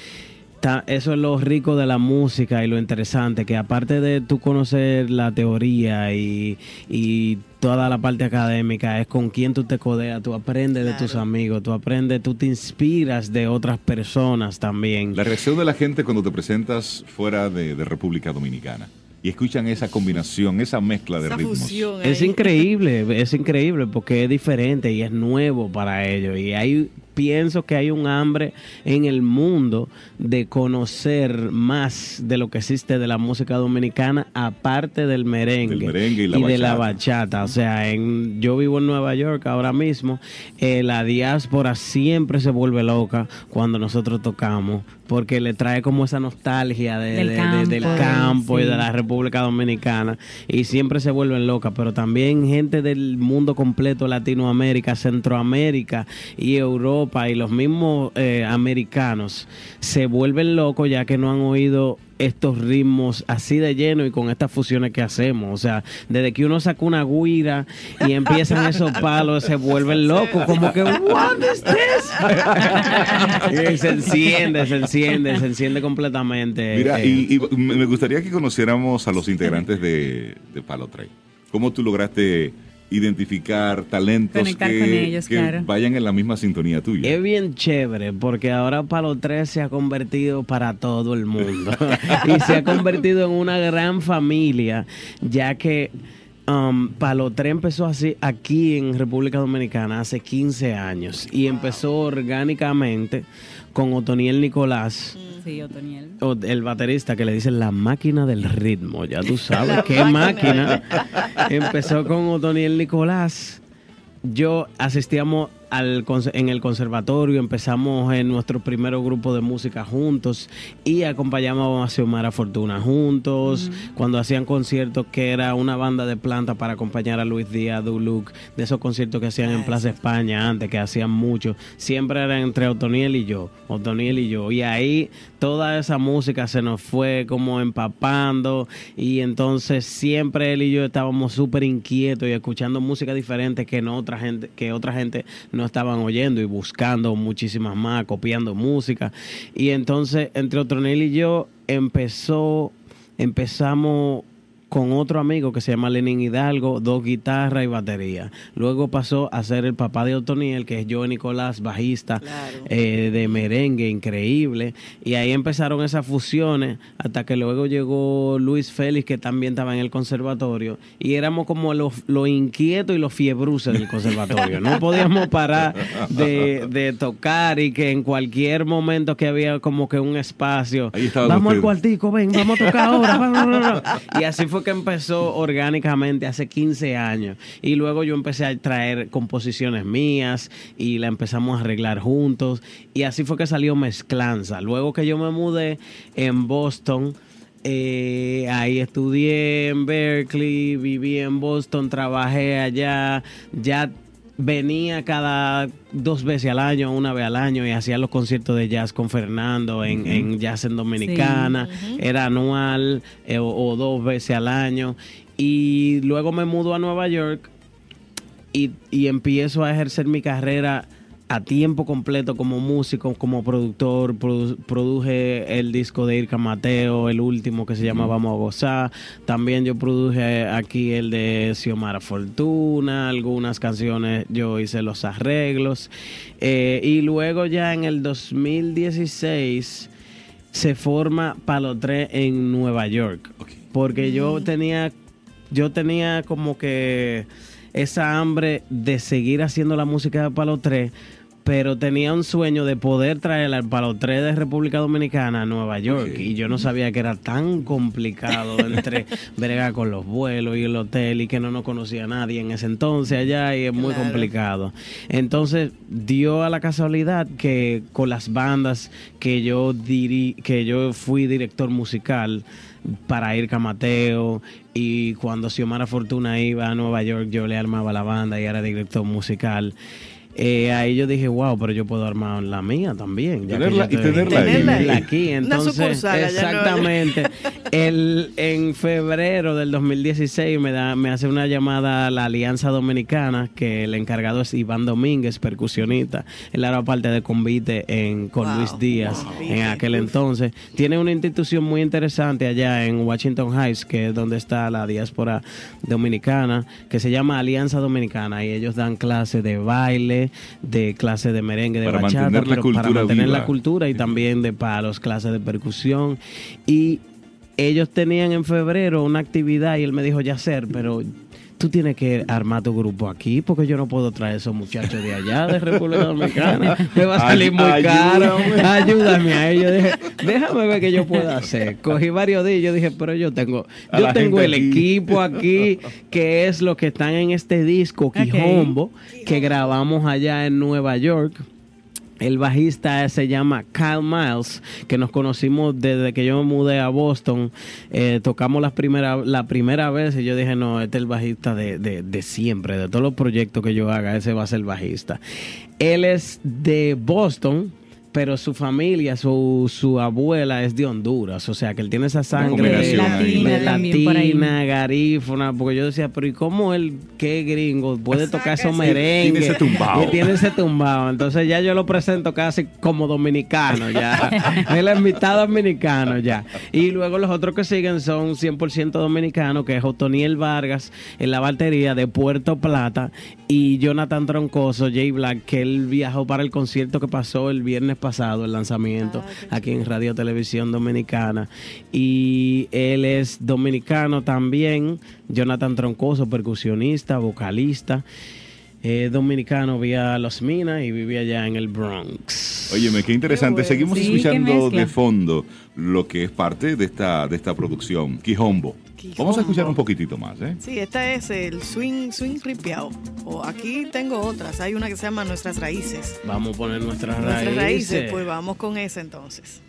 eso es lo rico de la música y lo interesante, que aparte de tú conocer la teoría y, y toda la parte académica, es con quién tú te codeas, tú aprendes de tus amigos, tú aprendes, tú te inspiras de otras personas también. La reacción de la gente cuando te presentas fuera de, República Dominicana y escuchan esa combinación, esa mezcla de ritmos. Es increíble, es increíble porque es diferente y es nuevo para ellos. Y hay pienso que hay un hambre en el mundo de conocer más de lo que existe de la música dominicana, aparte del merengue, y, de la bachata. O sea, en, yo vivo en Nueva York ahora mismo, eh, la diáspora siempre se vuelve loca cuando nosotros tocamos, porque le trae como esa nostalgia del, campo, y de la República Dominicana, y siempre se vuelven locas, pero también gente del mundo completo, Latinoamérica, Centroamérica y Europa, y los mismos eh, americanos se vuelven locos ya que no han oído estos ritmos así de lleno y con estas fusiones que hacemos. O sea, desde que uno saca una guira y empiezan esos palos, se vuelven locos, como que, ¿what is this? y se enciende, se enciende, se enciende completamente. Mira, eh. y, me gustaría que conociéramos a los integrantes de, de Palo 3. ¿Cómo tú lograste identificar talentos que, vayan en la misma sintonía tuya. Es bien chévere porque ahora Palo 3 se ha convertido para todo el mundo. Y se ha convertido en una gran familia ya que um, Palo 3 empezó así aquí en República Dominicana hace 15 años y empezó orgánicamente con Otoniel Nicolás. Sí, Otoniel. El baterista que le dicen la máquina del ritmo, ya tú sabes qué máquina. Empezó con Otoniel Nicolás. Yo asistíamos en el conservatorio, empezamos en nuestro primer grupo de música juntos y acompañábamos a Xiomara Fortuna juntos, cuando hacían conciertos que era una banda de planta para acompañar a Luis Díaz, Duluc, de esos conciertos que hacían en Plaza España antes, que hacían mucho, siempre era entre Otoniel y yo, Otoniel y yo, y ahí toda esa música se nos fue como empapando y entonces siempre él y yo estábamos súper inquietos y escuchando música diferente que no otra gente, que otra gente no estaban oyendo y buscando muchísimas más, copiando música. Y entonces, entre Otronel y yo, empezó, empezamos con otro amigo que se llama Lenin Hidalgo, dos guitarras y batería. Luego pasó a ser el papá de Otoniel, que es yo Nicolás, bajista eh, de merengue, increíble. Y ahí empezaron esas fusiones hasta que luego llegó Luis Félix, que también estaba en el conservatorio. Y éramos como los, los inquietos y los fiebruces del conservatorio. No podíamos parar de, tocar y que en cualquier momento que había como que un espacio, vamos al cuartico, ven, vamos a tocar ahora. y así fue que empezó orgánicamente hace 15 años. Y luego yo empecé a traer composiciones mías y la empezamos a arreglar juntos. Y así fue que salió Mezclanza. Luego que yo me mudé en Boston. Eh, ahí estudié en Berkeley, viví en Boston, trabajé allá, ya venía cada dos veces al año, una vez al año y hacía los conciertos de jazz con Fernando en, Jazz en Dominicana. Era anual eh, o, dos veces al año. Y luego me mudo a Nueva York y, y empiezo a ejercer mi carrera a tiempo completo como músico, como productor, produje el disco de Irka Mateo, el último que se llama Vamos a Gozar. También yo produje aquí el de Xiomara Fortuna, algunas canciones yo hice los arreglos. Eh, y luego ya en el 2016 se forma Palo 3 en Nueva York. Porque yo mm. tenía, yo tenía como que esa hambre de seguir haciendo la música de Palo 3, pero tenía un sueño de poder traer al Palo 3 de República Dominicana a Nueva York. Y yo no sabía que era tan complicado entre bregar con los vuelos y el hotel y que no nos conocía nadie en ese entonces allá y es muy complicado. Entonces dio a la casualidad que con las bandas que yo, diri que yo fui director musical, para ir Mateo y cuando Xiomara Fortuna iba a Nueva York yo le armaba la banda y era director musical. Eh, ahí yo dije, wow, pero yo puedo armar la mía también. Tenerla, y tenerla, aquí. Entonces, exactamente. el, en febrero del 2016 me, da, me hace una llamada a la Alianza Dominicana, que el encargado es Iván Domínguez, percusionista. Él era parte de convite en, con Luis Díaz en aquel entonces. Tiene una institución muy interesante allá en Washington Heights, que es donde está la diáspora dominicana, que se llama Alianza Dominicana, y ellos dan clases de baile de clase de merengue, de bachata, para mantener la cultura y también de palos, clases de percusión. Y ellos tenían en febrero una actividad y él me dijo ya hacer, pero tú tienes que armar tu grupo aquí porque yo no puedo traer esos muchachos de allá, de República Dominicana. Me va a salir muy caro. Ayúdame a ellos. déjame ver qué yo puedo hacer. Cogí varios días y yo dije, pero yo tengo, yo tengo el equipo aquí, que es lo que están en este disco, Quijombo, que grabamos allá en Nueva York. El bajista se llama Kyle Miles, que nos conocimos desde que yo me mudé a Boston. Eh, tocamos la primera, la primera vez y yo dije, no, este es el bajista de, de, de siempre, de todos los proyectos que yo haga, ese va a ser el bajista. Él es de Boston, pero su familia, su, su abuela es de Honduras, o sea que él tiene esa sangre latina, latina garífona, porque yo decía, pero ¿y cómo él, qué gringo, puede tocar esos merengues? Tiene ese tumbado. tiene ese tumbado, entonces ya yo lo presento casi como dominicano, ya. él es mitad dominicano, ya. Y luego los otros que siguen son 100% dominicanos, que es Otoniel Vargas en la batería de Puerto Plata y Jonathan Troncoso, Jay Black, que él viajó para el concierto que pasó el viernes pasado, el lanzamiento, ah, aquí en Radio Televisión Dominicana. Y él es dominicano también, Jonathan Troncoso, percusionista, vocalista. Eh, dominicano, vía Los Minas y vivía allá en el Bronx. Óyeme, qué interesante. Seguimos escuchando de fondo lo que es parte de esta, de esta producción, Quijombo. Vamos a escuchar un poquitito más, ¿eh? Sí, esta es el swing, swing ripiao. O aquí tengo otras. Hay una que se llama Nuestras Raíces. Vamos a poner nuestras, nuestras raíces. Pues vamos con esa entonces.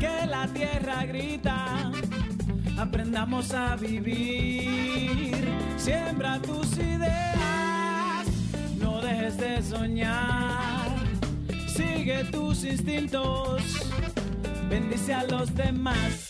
Que la tierra grita, aprendamos a vivir, siembra tus ideas, no dejes de soñar, sigue tus instintos, bendice a los demás.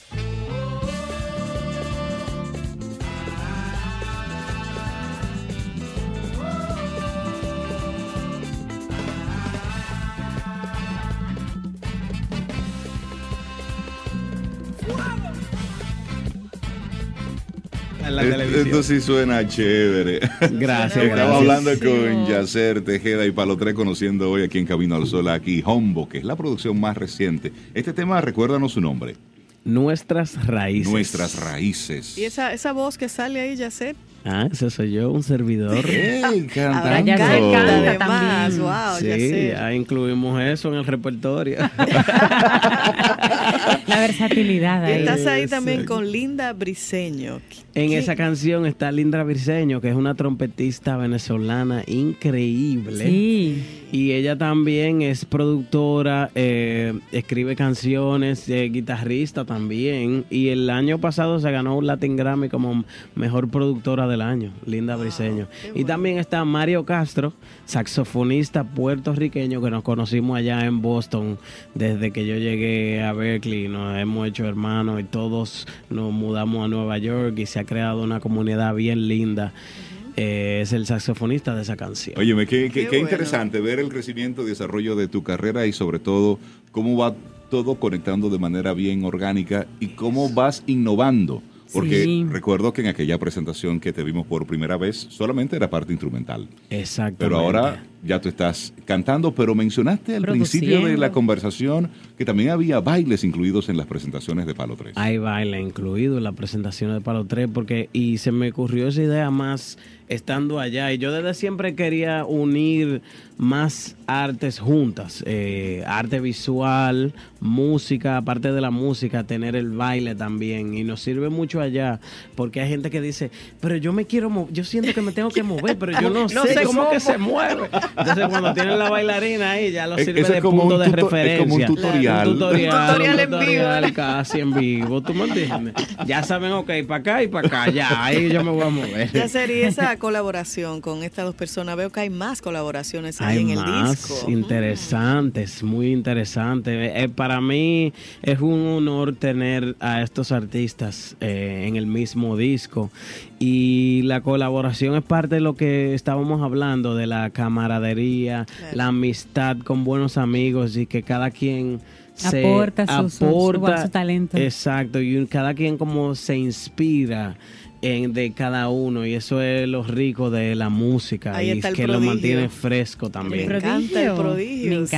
Esto sí suena chévere. Gracias. Estamos hablando con Yacer Tejeda y Palotré, conociendo hoy aquí en Camino al Sol, aquí Hombo, que es la producción más reciente. Este tema, recuérdanos su nombre. Nuestras raíces. Nuestras raíces. ¿Y esa, esa voz que sale ahí, Yacer? Ah, ese soy yo, un servidor. ¡Ey, Ahora ya canta además, wow, sí, ya, incluimos eso en el repertorio. La versatilidad ahí. estás ahí también con Linda Briseño. En esa canción está Linda Briseño, que es una trompetista venezolana increíble. Sí. Y ella también es productora, eh, escribe canciones, eh, guitarrista también. Y el año pasado se ganó un Latin Grammy como mejor productora del año, Linda Briseño. Y también está Mario Castro, saxofonista puertorriqueño que nos conocimos allá en Boston desde que yo llegué a Berkeley. Nos hemos hecho hermanos y todos nos mudamos a Nueva York y se ha creado una comunidad bien linda eh, es el saxofonista de esa canción. Óyeme, qué, qué- Qué qué bueno. interesante ver el crecimiento y desarrollo de tu carrera y sobre todo cómo va todo conectando de manera bien orgánica y cómo vas innovando. Porque Sí. recuerdo que en aquella presentación que te vimos por primera vez solamente era parte instrumental. Exacto. Pero ahora ya tú estás cantando, pero mencionaste al principio de la conversación que también había bailes incluidos en las presentaciones de Palo 3. Hay baile incluido en la presentación de Palo 3 porque y se me ocurrió esa idea más estando allá y yo desde siempre quería unir más artes juntas, eh, arte visual, música, aparte de la música, tener el baile también y nos sirve mucho allá porque hay gente que dice, pero yo me quiero mover, yo siento que me tengo que mover, pero yo no, No sé, sé cómo, cómo. que se mueve. Entonces cuando tienen la bailarina ahí ya lo Eh, sirve es de como punto un de es referencia. como un tutorial. Un tutorial, Un tutorial un en vivo. casi en vivo, ¿tú me entiendes? Ya saben, ok, para acá y para acá, ya, ahí yo me voy a mover. Ya sería esa colaboración con estas dos personas. Veo que hay más colaboraciones ahí Hay en el más disco. interesantes, muy interesante. Eh, para mí es un honor tener a estos artistas eh, en el mismo disco y la colaboración es parte de lo que estábamos hablando de la camaradería, Claro. la amistad con buenos amigos y que cada quien se Aporta su- su- su- aporta su talento. Exacto, y un- cada quien como se inspira en de cada uno y eso es lo rico de la música Ahí y está el que lo mantiene fresco Me también. El encanta el prodigio. Me sí,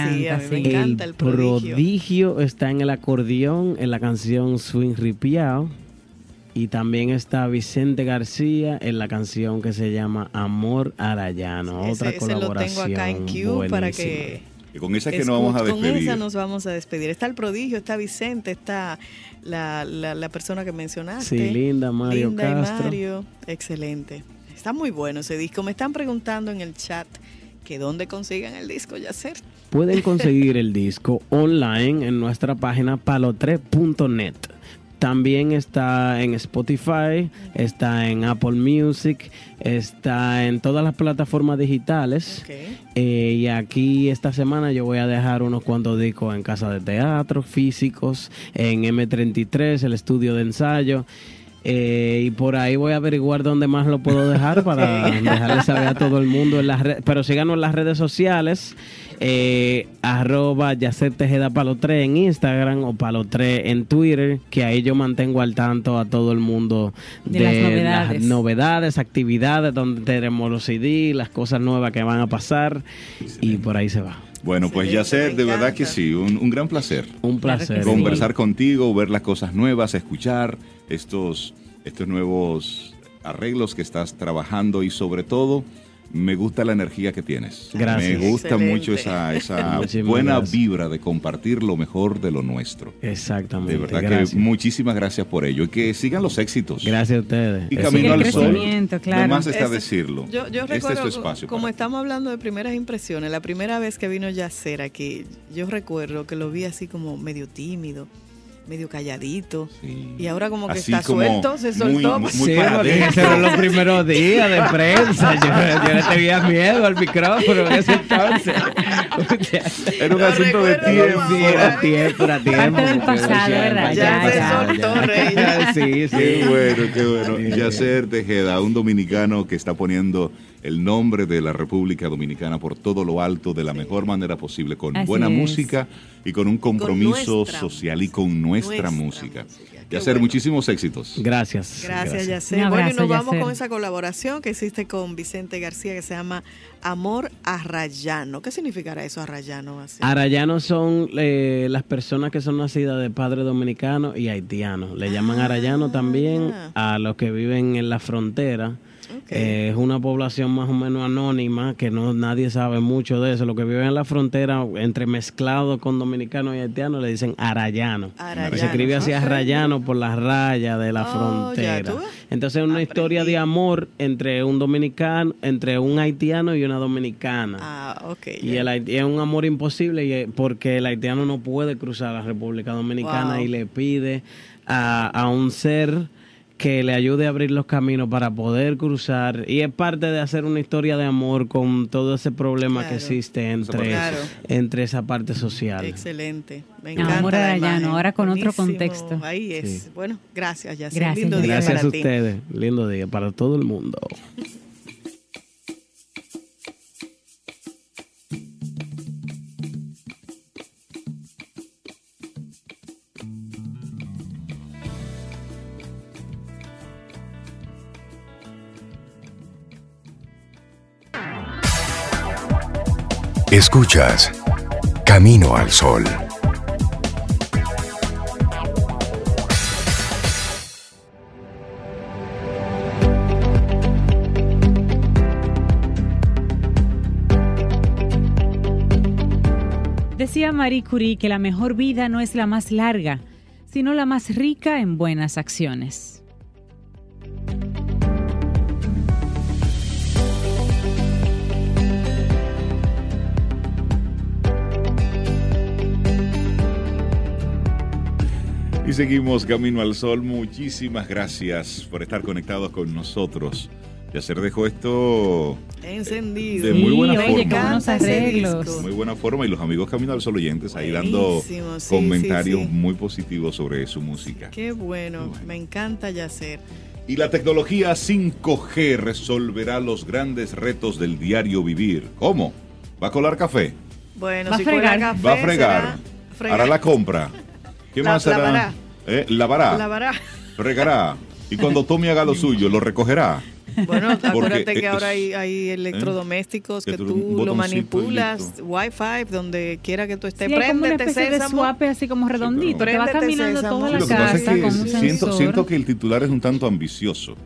me encanta el prodigio. prodigio está en el acordeón, en la canción Swing Ripiao. Y también está Vicente García en la canción que se llama Amor Arayano. Ese- otra ese lo colaboración. tengo acá en Q para que Y con esa es que nos vamos a Escu- Con despedir. esa nos vamos a despedir. Está el prodigio, está Vicente, está la, la, la persona que mencionaste. Sí, Linda, Mario Linda y Castro. Mario. Excelente. Está muy bueno ese disco. Me están preguntando en el chat que dónde consigan el disco, Yacer. Pueden conseguir el disco online en nuestra página palo3.net. También está en Spotify, está en Apple Music, está en todas las plataformas digitales. Eh, y aquí esta semana yo voy a dejar unos cuantos discos en casa de teatro, físicos, en M33, el estudio de ensayo. Eh, y por ahí voy a averiguar dónde más lo puedo dejar para dejarle saber a todo el mundo en las redes. Pero síganos en las redes sociales, eh, arroba Yacer Tejeda Palo 3 en Instagram o Palo 3 en Twitter, que ahí yo mantengo al tanto a todo el mundo De las novedades. las novedades, actividades donde tenemos los CD, las cosas nuevas que van a pasar y por ahí se va. Bueno, pues me de verdad que sí, un, un gran placer. Un Claro placer. sí. Conversar contigo, ver las cosas nuevas, escuchar estos, estos nuevos arreglos que estás trabajando y sobre todo me gusta la energía que tienes. Gracias. Me gusta Excelente. mucho esa, esa buena gracias. vibra de compartir lo mejor de lo nuestro. Exactamente. De verdad gracias. que muchísimas gracias por ello y que sigan los éxitos. Gracias a ustedes. Y camino al sol. claro. Nomás está Ese- decirlo. Yo, yo este es recuerdo, tu espacio. como estamos hablando de primeras impresiones, la primera vez que vino Yacer aquí, yo recuerdo que lo vi así como medio tímido, medio calladito. Sí. Y ahora como que Así está como suelto, se muy- soltó. muy Sí, para porque eran los primeros días de prensa. Yo, yo le tenía miedo al micrófono en ese entonces. Era un Lo asunto de tiempo. Sí, era tiempo, era tiempo. Parte del pasado, ¿verdad? Ya se soltó, Rey. Sí, sí. Qué bueno, qué bueno. Yacer Tejeda, un dominicano que está poniendo el nombre de la República Dominicana por todo lo alto de la mejor manera posible, con Así buena es. música y con un compromiso social y con nuestra, Nuestra música. música. Yacer, bueno. muchísimos éxitos. Gracias. Gracias, Yacer. Bueno, y nos vamos Yacer. con esa colaboración que hiciste con Vicente García que se llama Amor Arrayano. ¿Qué significará eso, Arrayano? Así? Arayanos son eh, las personas que son nacidas de padre dominicano y haitiano. Le llaman Ah, arayano también ya. a los que viven en la frontera. Eh, es una población más o menos anónima que no nadie sabe mucho de eso. Los que viven en la frontera, entre mezclados con dominicanos y haitianos, le dicen arayano. Arayano. Se escribe así Ok. arrayano por las rayas de la Oh, frontera. Entonces es una historia de amor entre un dominicano, entre un haitiano y una dominicana. Ah, ok. Y el es un amor imposible es porque el haitiano no puede cruzar la República Dominicana Wow. y le pide a, a un ser que le ayude a abrir los caminos para poder cruzar. Y es parte de hacer una historia de amor con todo ese problema que existe entre, Claro. entre esa parte social. Excelente. Me Amor encanta. la Arayano, ahora con otro contexto. Ahí es. Sí. Bueno, gracias, Yacer. Gracias, Lindo día Gracias para a ti. ustedes. Lindo día para todo el mundo. Escuchas Camino al Sol. Decía Marie Curie que la mejor vida no es la más larga, sino la más rica en buenas acciones. Seguimos Camino al Sol. Muchísimas gracias por estar conectados con nosotros. Yacer dejó esto encendido. de muy buena Sí, oye, forma. arreglos. Muy buena forma y los amigos Camino al Sol oyentes ahí dando sí, comentarios sí, sí. muy positivos sobre su música. Qué bueno, me encanta Yacer. Y la tecnología 5G resolverá los grandes retos del diario vivir. ¿Cómo? ¿Va a colar café? Bueno, Va a si fregar. café, ¿Va a fregar? fregar. ¿Hará la compra? ¿Qué La- más hará? Lavará. ¿Eh? ¿Lavará? Lavará. ¿Fregará? Y cuando Tommy haga lo suyo, ¿lo recogerá? Bueno, acuérdate Porque, que eh, ahora hay, hay electrodomésticos Que que tú lo manipulas. Wi-Fi, donde quiera que tú estés. Sí, hay como una Préndete, especie de sésamo. swap así como redondito. pero- que va caminando sésamo. toda Sí, la casa que con un siento, sensor. siento que el titular es un tanto ambicioso,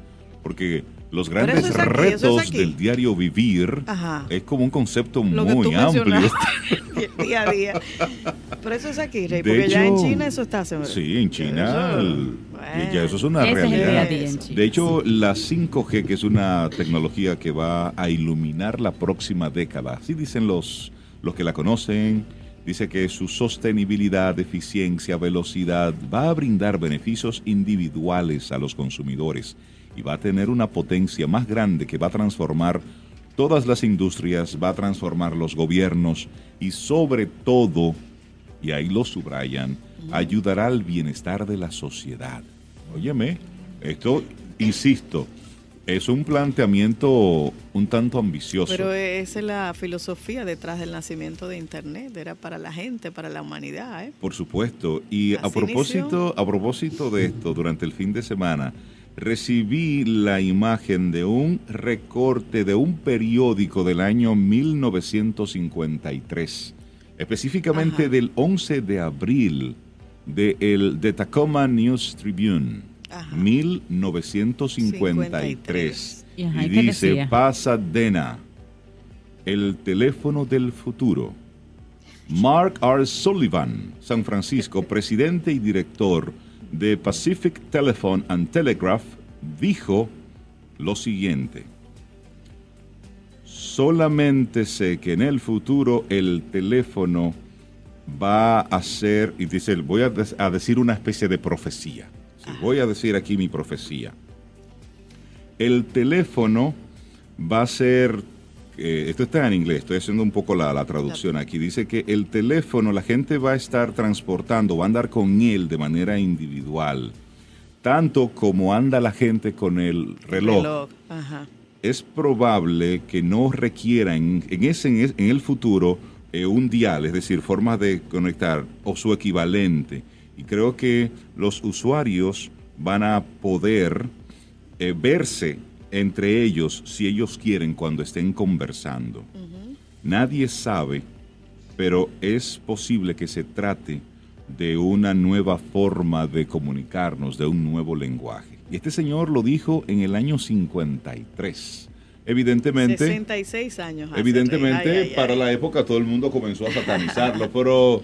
porque los grandes es aquí, es retos del diario vivir Ajá. es como un concepto Lo que muy tú amplio. día a día. Pero eso es aquí, Rey, De porque ya en hecho, China eso está seguro. Sí, en China Eso- el- bueno. ya eso es una es realidad. día a día en China. De hecho, la 5G, que es una tecnología que va a iluminar la próxima década, así dicen los, los que la conocen, dice que su sostenibilidad, eficiencia, velocidad va a brindar beneficios individuales a los consumidores y va a tener una potencia más grande que va a transformar todas las industrias, va a transformar los gobiernos y sobre todo, y ahí lo subrayan, ayudará al bienestar de la sociedad. Óyeme, esto, insisto, es un planteamiento un tanto ambicioso. Pero esa es la filosofía detrás del nacimiento de Internet. Era para la gente, para la humanidad. ¿eh? Por supuesto. Y a propósito, a propósito de esto, durante el fin de semana, recibí la imagen de un recorte de un periódico del año 1953, específicamente Ajá. del 11 de abril de el de Tacoma News Tribune. Ajá. 1953 Y, ajá, y ¿y qué dice decía? Pasadena el teléfono del futuro Mark R. Sullivan, San Francisco, presidente y director de Pacific Telephone and Telegraph, dijo lo siguiente. Solamente sé que en el futuro el teléfono va a ser, y dice, voy a, decir una especie de profecía. Sí, voy a decir aquí mi profecía. El teléfono va a ser, eh, esto está en inglés, estoy haciendo un poco la, la traducción aquí, dice que el teléfono la gente va a estar transportando, va a andar con él de manera individual, tanto como anda la gente con el reloj. Ajá. Es probable que no requiera en, ese, en el futuro eh, un dial, es decir, formas de conectar o su equivalente. Y creo que los usuarios van a poder eh, verse entre ellos si ellos quieren cuando estén conversando. Nadie sabe, pero es posible que se trate de una nueva forma de comunicarnos, de un nuevo lenguaje. Y este señor lo dijo en el año 53. Evidentemente, 66 años. hace, evidentemente Rey. Ay, ay, para la época todo el mundo comenzó a satanizarlo, pero,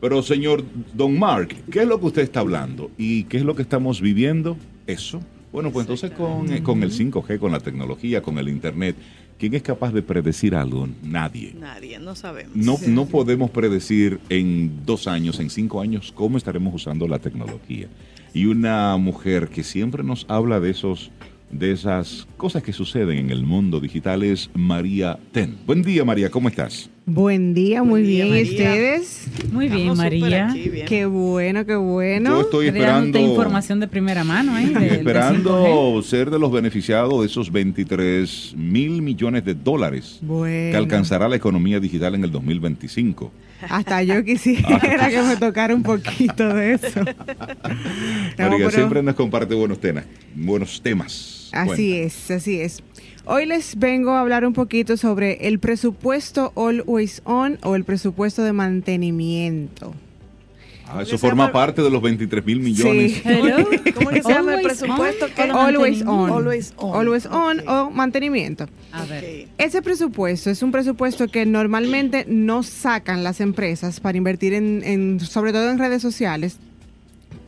pero señor Don Mark, ¿qué es lo que usted está hablando? ¿Y qué es lo que estamos viviendo? Eso. Bueno, pues entonces con, eh, con el 5G, con la tecnología, con el Internet, ¿quién es capaz de predecir algo? Nadie. Nadie, no sabemos. No, no podemos predecir en dos años, en cinco años, cómo estaremos usando la tecnología. Y una mujer que siempre nos habla de esos, de esas cosas que suceden en el mundo digital es María Ten. Buen día, María, ¿cómo estás? Buen día, muy Buen día, bien. ¿Y ustedes? Muy bien, Estamos María. aquí, bien. Qué bueno, qué Yo bueno. estoy Dándote esperando, información de primera mano, ¿eh? 5G. esperando ser de los beneficiados de esos 23 mil millones de dólares Bueno. que alcanzará la economía digital en el 2025. Hasta yo quisiera que me tocara un poquito de eso. No, María pero siempre nos comparte buenos temas. Buenos temas. Así es, así es. Hoy les vengo a hablar un poquito sobre el presupuesto Always On o el presupuesto de mantenimiento. Ah, eso forma parte de los 23 mil millones. Sí. ¿Cómo que se llama el presupuesto? Always On. Always on. Always On o mantenimiento. A ver. Ese presupuesto es un presupuesto que normalmente no sacan las empresas para invertir en, en- sobre todo en redes sociales,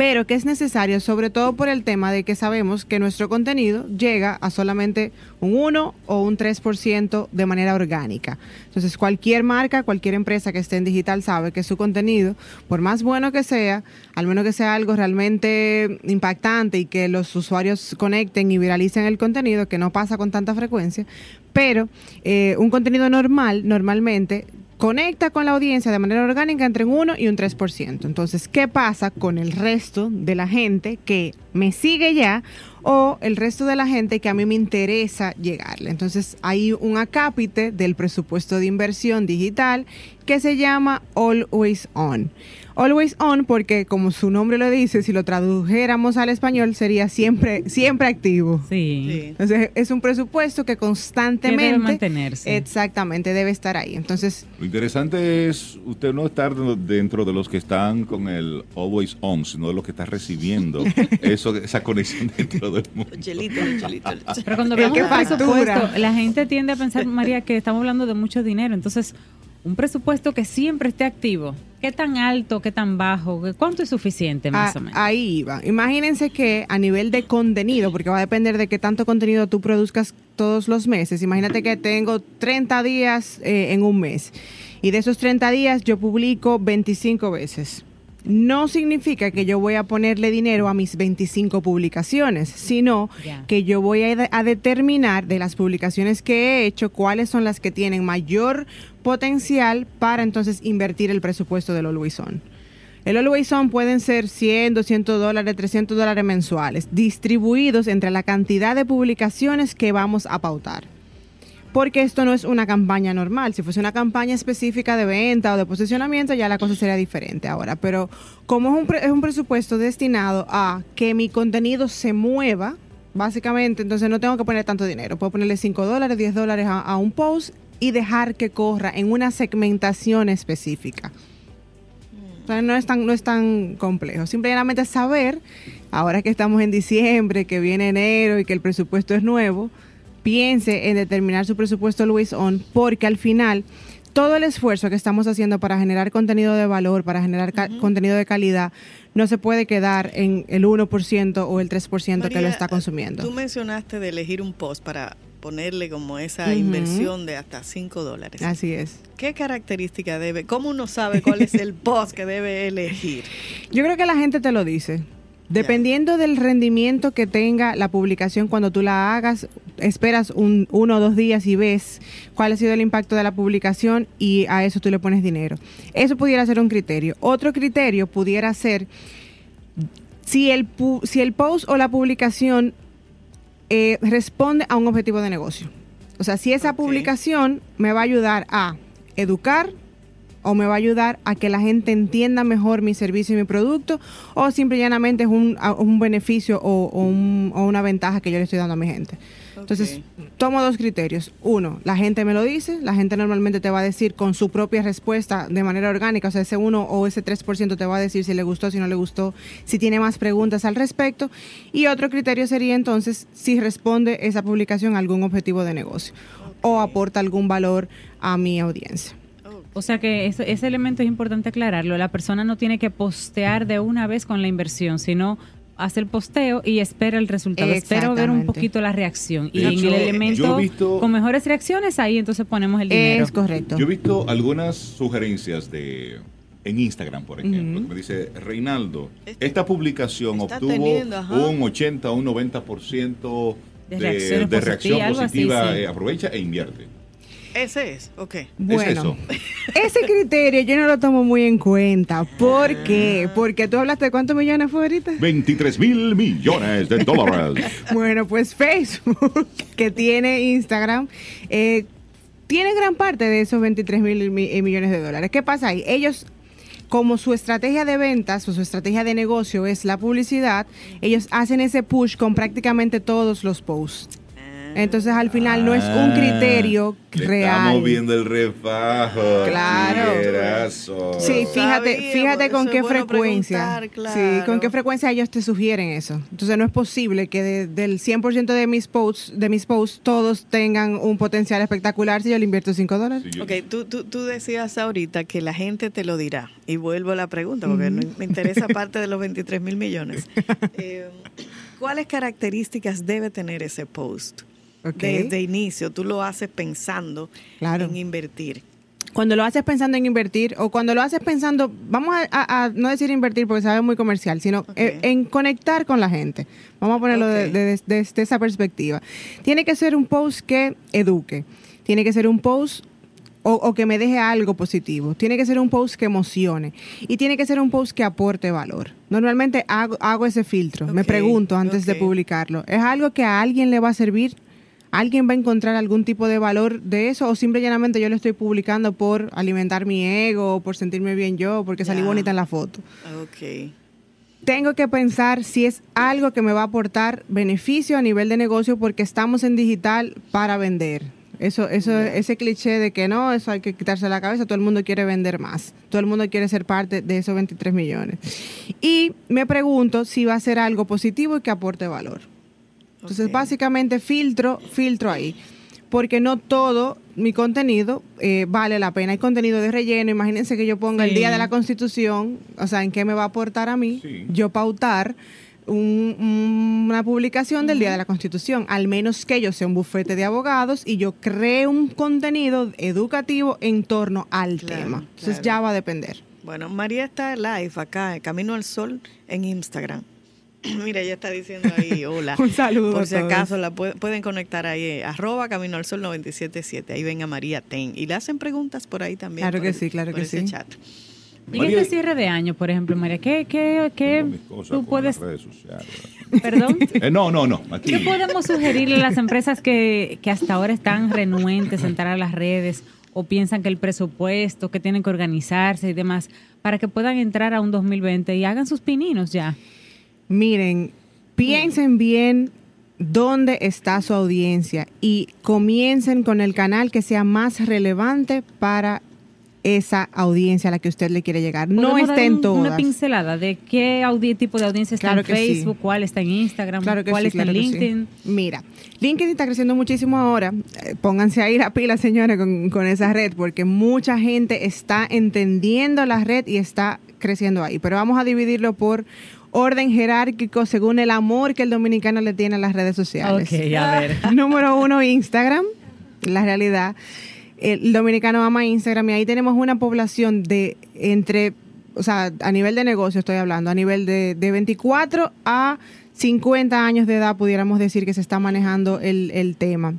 pero que es necesario sobre todo por el tema de que sabemos que nuestro contenido llega a solamente un 1 o un 3% de manera orgánica. Entonces cualquier marca, cualquier empresa que esté en digital sabe que su contenido, por más bueno que sea, al menos que sea algo realmente impactante y que los usuarios conecten y viralicen el contenido, que no pasa con tanta frecuencia, pero eh, un contenido normal, normalmente, conecta con la audiencia de manera orgánica entre un 1 y un 3%. Entonces, ¿qué pasa con el resto de la gente que me sigue ya o el resto de la gente que a mí me interesa llegarle? Entonces, hay un acápite del presupuesto de inversión digital que se llama Always On. Always On porque, como su nombre lo dice, si lo tradujéramos al español sería siempre, siempre activo. Sí. Sí. Entonces, es un presupuesto que constantemente... Que debe mantenerse. Exactamente, debe estar ahí. Entonces, Lo interesante es usted no estar dentro- de los que están con el always on, sino de los que está recibiendo eso, esa conexión dentro del mundo. Los chelitos. Pero cuando un factura. presupuesto, la gente tiende a pensar, María, que estamos hablando de mucho dinero. Entonces, un presupuesto que siempre esté activo. ¿Qué tan alto, qué tan bajo? ¿Cuánto es suficiente, más a- o menos? ahí iba. Imagínense que a nivel de contenido, porque va a depender de qué tanto contenido tú produzcas todos los meses. Imagínate que tengo 30 días eh, en un mes. Y de esos 30 días yo publico 25 veces. No significa que yo voy a ponerle dinero a mis 25 publicaciones, sino que yo voy a, a determinar de las publicaciones que he hecho cuáles son las que tienen mayor potencial para entonces invertir el presupuesto del Always On. El Always On pueden ser 100, 200 dólares, 300 dólares mensuales, distribuidos entre la cantidad de publicaciones que vamos a pautar. Porque esto no es una campaña normal. Si fuese una campaña específica de venta o de posicionamiento, ya la cosa sería diferente ahora. Pero como es un, pre- es un presupuesto destinado a que mi contenido se mueva, básicamente, entonces no tengo que poner tanto dinero. Puedo ponerle 5 dólares, 10 dólares a, a un post y dejar que corra en una segmentación específica. O sea, no es tan, no es tan complejo. Simplemente saber, ahora que estamos en diciembre, que viene enero y que el presupuesto es nuevo, piense en determinar su presupuesto Luis On, porque al final todo el esfuerzo que estamos haciendo para generar contenido de valor, para generar contenido de calidad, no se puede quedar en el 1% o el 3% que lo María, está consumiendo. Tú mencionaste de elegir un post para ponerle como esa inversión de hasta 5 dólares. Así es. ¿Qué característica debe? ¿Cómo uno sabe cuál es el post que debe elegir? Yo creo que la gente te lo dice. Dependiendo del rendimiento que tenga la publicación cuando tú la hagas, esperas un, uno o dos días y ves cuál ha sido el impacto de la publicación y a eso tú le pones dinero. Eso pudiera ser un criterio. Otro criterio pudiera ser si el, si el post o la publicación eh, responde a un objetivo de negocio. O sea, si esa publicación me va a ayudar a educar o me va a ayudar a que la gente entienda mejor mi servicio y mi producto o simple y llanamente es un, un beneficio o, o un- o una ventaja que yo le estoy dando a mi gente. Entonces, tomo dos criterios. Uno, la gente me lo dice, la gente normalmente te va a decir con su propia respuesta de manera orgánica, o sea, ese 1 o ese 3% te va a decir si le gustó, si no le gustó, si tiene más preguntas al respecto. Y otro criterio sería entonces si responde esa publicación a algún objetivo de negocio o aporta algún valor a mi audiencia. O sea que ese, ese elemento es importante aclararlo. La persona no tiene que postear de una vez con la inversión, sino hace el posteo y espera el resultado. Espero ver un poquito la reacción. Y en el elemento visto- con mejores reacciones, ahí entonces ponemos el dinero. Es correcto. Yo he visto algunas sugerencias de en Instagram, por ejemplo, que me dice, Reinaldo, esta publicación está obtuvo teniendo, un 80 o un 90% De de, reacción así, positiva, sí. eh, aprovecha e invierte. Ese es, ok. Bueno, ese criterio yo no lo tomo muy en cuenta. ¿Por qué? Porque tú hablaste de cuántos millones fue ahorita. 23 mil millones de dólares. Bueno, pues Facebook, que tiene Instagram, eh, tiene gran parte de esos 23 mil mi- eh, millones de dólares. ¿Qué pasa ahí? Ellos como su estrategia de ventas o su estrategia de negocio es la publicidad, ellos hacen ese push con prácticamente todos los posts. Entonces al final no es un criterio Ah, Le real. Estamos viendo el refajo. Claro. Sí, fíjate, Sabía, fíjate con qué bueno frecuencia. preguntar, Sí, con claro. qué frecuencia ellos te sugieren eso. Entonces no es posible que de- del 100% de mis posts, de mis posts todos tengan un potencial espectacular si yo le invierto 5 dólares. Sí, Ok, tú, tú, tú decías ahorita que la gente te lo dirá. Y vuelvo a la pregunta, porque no- me interesa parte de los 23 mil millones. Eh, ¿Cuáles características debe tener ese post? Desde inicio, tú lo haces pensando Claro. en invertir. Cuando lo haces pensando en invertir o cuando lo haces pensando, vamos a, a- a no decir invertir porque sabe muy comercial, sino eh, en conectar con la gente. Vamos a ponerlo de- Ok. de- de- desde esa perspectiva. Tiene que ser un post que eduque. Tiene que ser un post o, o que me deje algo positivo. Tiene que ser un post que emocione. Y tiene que ser un post que aporte valor. Normalmente hago, hago ese filtro. Me pregunto antes de publicarlo. ¿Es algo que a alguien le va a servir? ¿Alguien va a encontrar algún tipo de valor de eso? ¿O simple y llanamente yo lo estoy publicando por alimentar mi ego, o por sentirme bien yo, porque salí bonita en la foto? Ok. Tengo que pensar si es algo que me va a aportar beneficio a nivel de negocio porque estamos en digital para vender. Eso, eso, ese cliché de que no, eso hay que quitarse la cabeza, todo el mundo quiere vender más, todo el mundo quiere ser parte de esos 23 millones. Y me pregunto si va a ser algo positivo y que aporte valor. Entonces, básicamente filtro, filtro ahí. Porque no todo mi contenido eh, vale la pena. Hay contenido de relleno. Imagínense que yo ponga el día de la Constitución, o sea, en qué me va a aportar a mí, Sí. yo pautar un- un- una publicación del día de la Constitución. Al menos que yo sea un bufete de abogados y yo cree un contenido educativo en torno al Claro, tema. Entonces, claro. ya va a depender. Bueno, María está live acá, en Camino al Sol, en Instagram. Mira, ella está diciendo ahí, hola. Un saludo Por si acaso la pu- pueden conectar ahí, eh, arroba Camino al Sol 977. Ahí ven a María Ten. Y le hacen preguntas por ahí también. Claro que el- sí, claro por que ese sí. chat. Y en María- este cierre de año, por ejemplo, María, ¿qué, qué, qué tú puedes, redes sociales. perdón? Eh, no, no, no. Aquí. ¿Qué podemos sugerirle a las empresas que, que hasta ahora están renuentes a entrar a las redes o piensan que el presupuesto, que tienen que organizarse y demás, para que puedan entrar a un 2020 y hagan sus pininos ya? Miren, piensen bien dónde está su audiencia y comiencen con el canal que sea más relevante para esa audiencia a la que usted le quiere llegar. No ¿Podemos dar estén un- todas. Una pincelada de qué tipo de audiencia está Claro en sí. Facebook, cuál está en Instagram, Claro cuál sí, está claro en sí. LinkedIn. Mira, LinkedIn está creciendo muchísimo ahora. Eh, pónganse ahí la pila, señores, con, con esa red, porque mucha gente está entendiendo la red y está creciendo ahí. Pero vamos a dividirlo por orden jerárquico según el amor que el dominicano le tiene a las redes sociales. Ok, a ver. Número uno, Instagram. La realidad. El dominicano ama Instagram y ahí tenemos una población de entre, o sea, a nivel de negocio estoy hablando, a nivel de, de 24 a 50 años de edad pudiéramos decir que se está manejando el, el tema.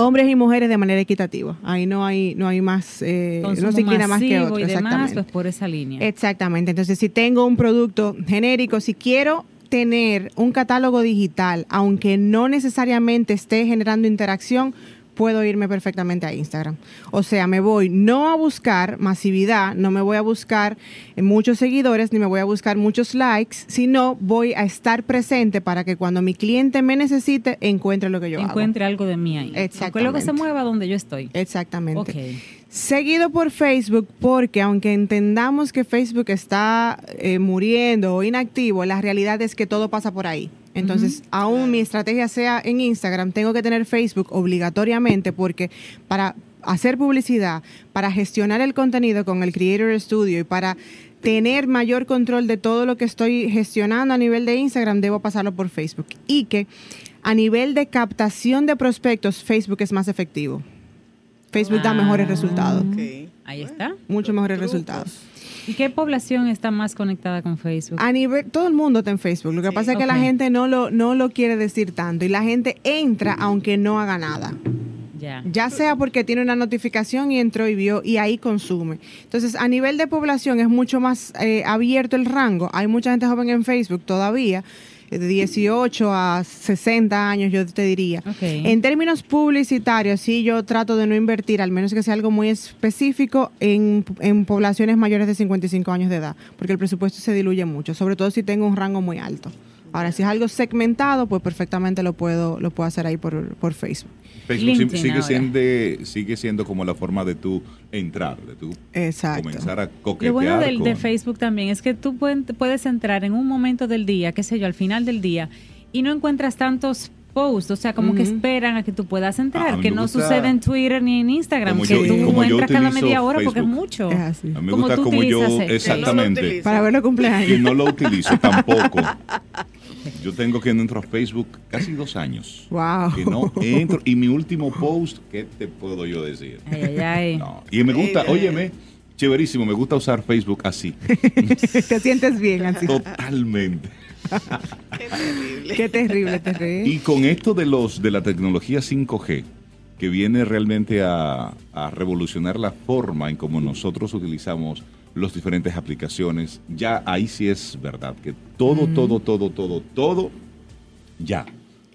Hombres y mujeres de manera equitativa. Ahí no hay, no hay más, eh, no se inclina más que otro. y demás, exactamente. pues por esa línea. Exactamente. Entonces, si tengo un producto genérico, si quiero tener un catálogo digital, aunque no necesariamente esté generando interacción, puedo irme perfectamente a Instagram. O sea, me voy no a buscar masividad, no me voy a buscar muchos seguidores, ni me voy a buscar muchos likes, sino voy a estar presente para que cuando mi cliente me necesite, encuentre lo que yo Encuentre algo de mí ahí. Porque lo que se Exactamente. mueva donde yo estoy. hago. Exactamente. Seguido por Facebook, porque aunque entendamos que Facebook está eh, muriendo o inactivo, la realidad es que todo pasa por ahí. Entonces, aún mi estrategia sea en Instagram, tengo que tener Facebook obligatoriamente porque para hacer publicidad, para gestionar el contenido con el Creator Studio y para tener mayor control de todo lo que estoy gestionando a nivel de Instagram, debo pasarlo por Facebook. Y que a nivel de captación de prospectos, Facebook es más efectivo. Facebook da Ah. mejores resultados, Ok. Ahí está. mucho mejores Trucos. resultados. ¿Y qué población está más conectada con Facebook? A nivel, todo el mundo está en Facebook. Lo que Sí. pasa es que la gente no lo, no lo quiere decir tanto y la gente entra aunque no haga nada. ya. Ya sea porque tiene una notificación y entró y vio y ahí consume. Entonces, a nivel de población es mucho más eh, abierto el rango. Hay mucha gente joven en Facebook todavía. De 18 a 60 años, yo te diría. En términos publicitarios, sí, yo trato de no invertir, al menos que sea algo muy específico, en, en poblaciones mayores de 55 años de edad, porque el presupuesto se diluye mucho, sobre todo si tengo un rango muy alto. Ahora, si es algo segmentado, pues perfectamente lo puedo, lo puedo hacer ahí por, por Facebook. Facebook LinkedIn sigue ahora. siendo, sigue siendo como la forma de tú entrar, de tú Exacto. comenzar a Lo coquetear bueno del, de Facebook también es que tú puedes entrar en un momento del día, qué sé yo, al final del día, y no encuentras tantos posts, o sea, como que esperan a que tú puedas entrar, que no gusta- sucede en Twitter ni en Instagram, Como que yo- tú como yo entras cada media hora porque es mucho. Es así. A mí me Como gusta tú como yo, exactamente. Para ver los que cumpleaños. no lo utilizo tampoco. Yo tengo que no entro a Facebook casi dos años. Wow. Que no entro. Y mi último post, ¿qué te puedo yo decir? Ay, ay, ay. No. Y me gusta, Mira. óyeme, chéverísimo, me gusta usar Facebook así. Te sientes bien así. Totalmente. Qué terrible. Qué terrible, terrible. Y con esto de los de la tecnología 5G, que viene realmente a, a revolucionar la forma en cómo nosotros utilizamos las diferentes aplicaciones, ya ahí sí es verdad que todo, todo, todo, todo, todo ya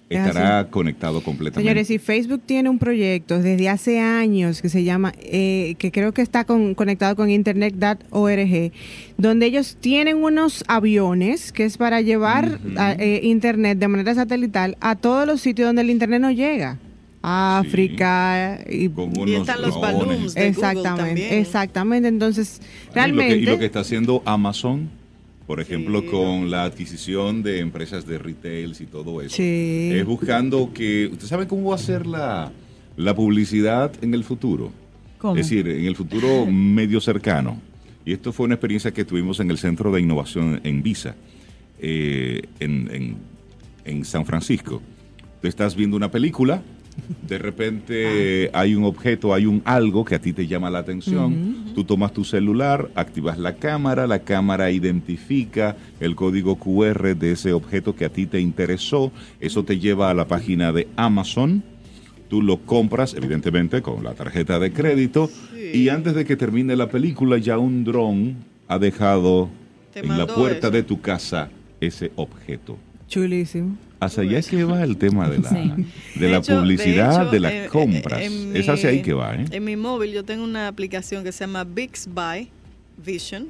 Es estará conectado completamente. Señores, y Facebook tiene un proyecto desde hace años que se llama, eh, que creo que está con- conectado con internet.org, donde ellos tienen unos aviones que es para llevar a- eh, internet de manera satelital a todos los sitios donde el internet no llega. África y con Y unos están los balloons de exactamente, también. exactamente. Entonces, Y lo, que, realmente y lo que está haciendo Amazon, por ejemplo, Sí. con la adquisición de empresas de retails y todo eso, Sí. es buscando que, ¿usted sabe cómo va a ser la, la publicidad en el futuro? ¿Cómo? Es decir, en el futuro medio cercano. Y esto fue una experiencia que tuvimos en el Centro de Innovación en Visa, eh, en, en- en San Francisco. Tú estás viendo una película, de repente hay un objeto, hay un algo que a ti te llama la atención, tú tomas tu celular, activas la cámara, la cámara identifica el código QR de ese objeto que a ti te interesó, eso te lleva a la página de Amazon, tú lo compras, evidentemente, con la tarjeta de crédito, y antes de que termine la película, ya un dron ha dejado en la puerta eso. de tu casa ese objeto. chulísimo. Hacia allá es que va el tema de la, Sí. de la hecho- publicidad, de, hecho, las en- compras. en es hacia mi- ahí que va, ¿eh? En mi móvil yo tengo una aplicación que se llama Bixby Vision,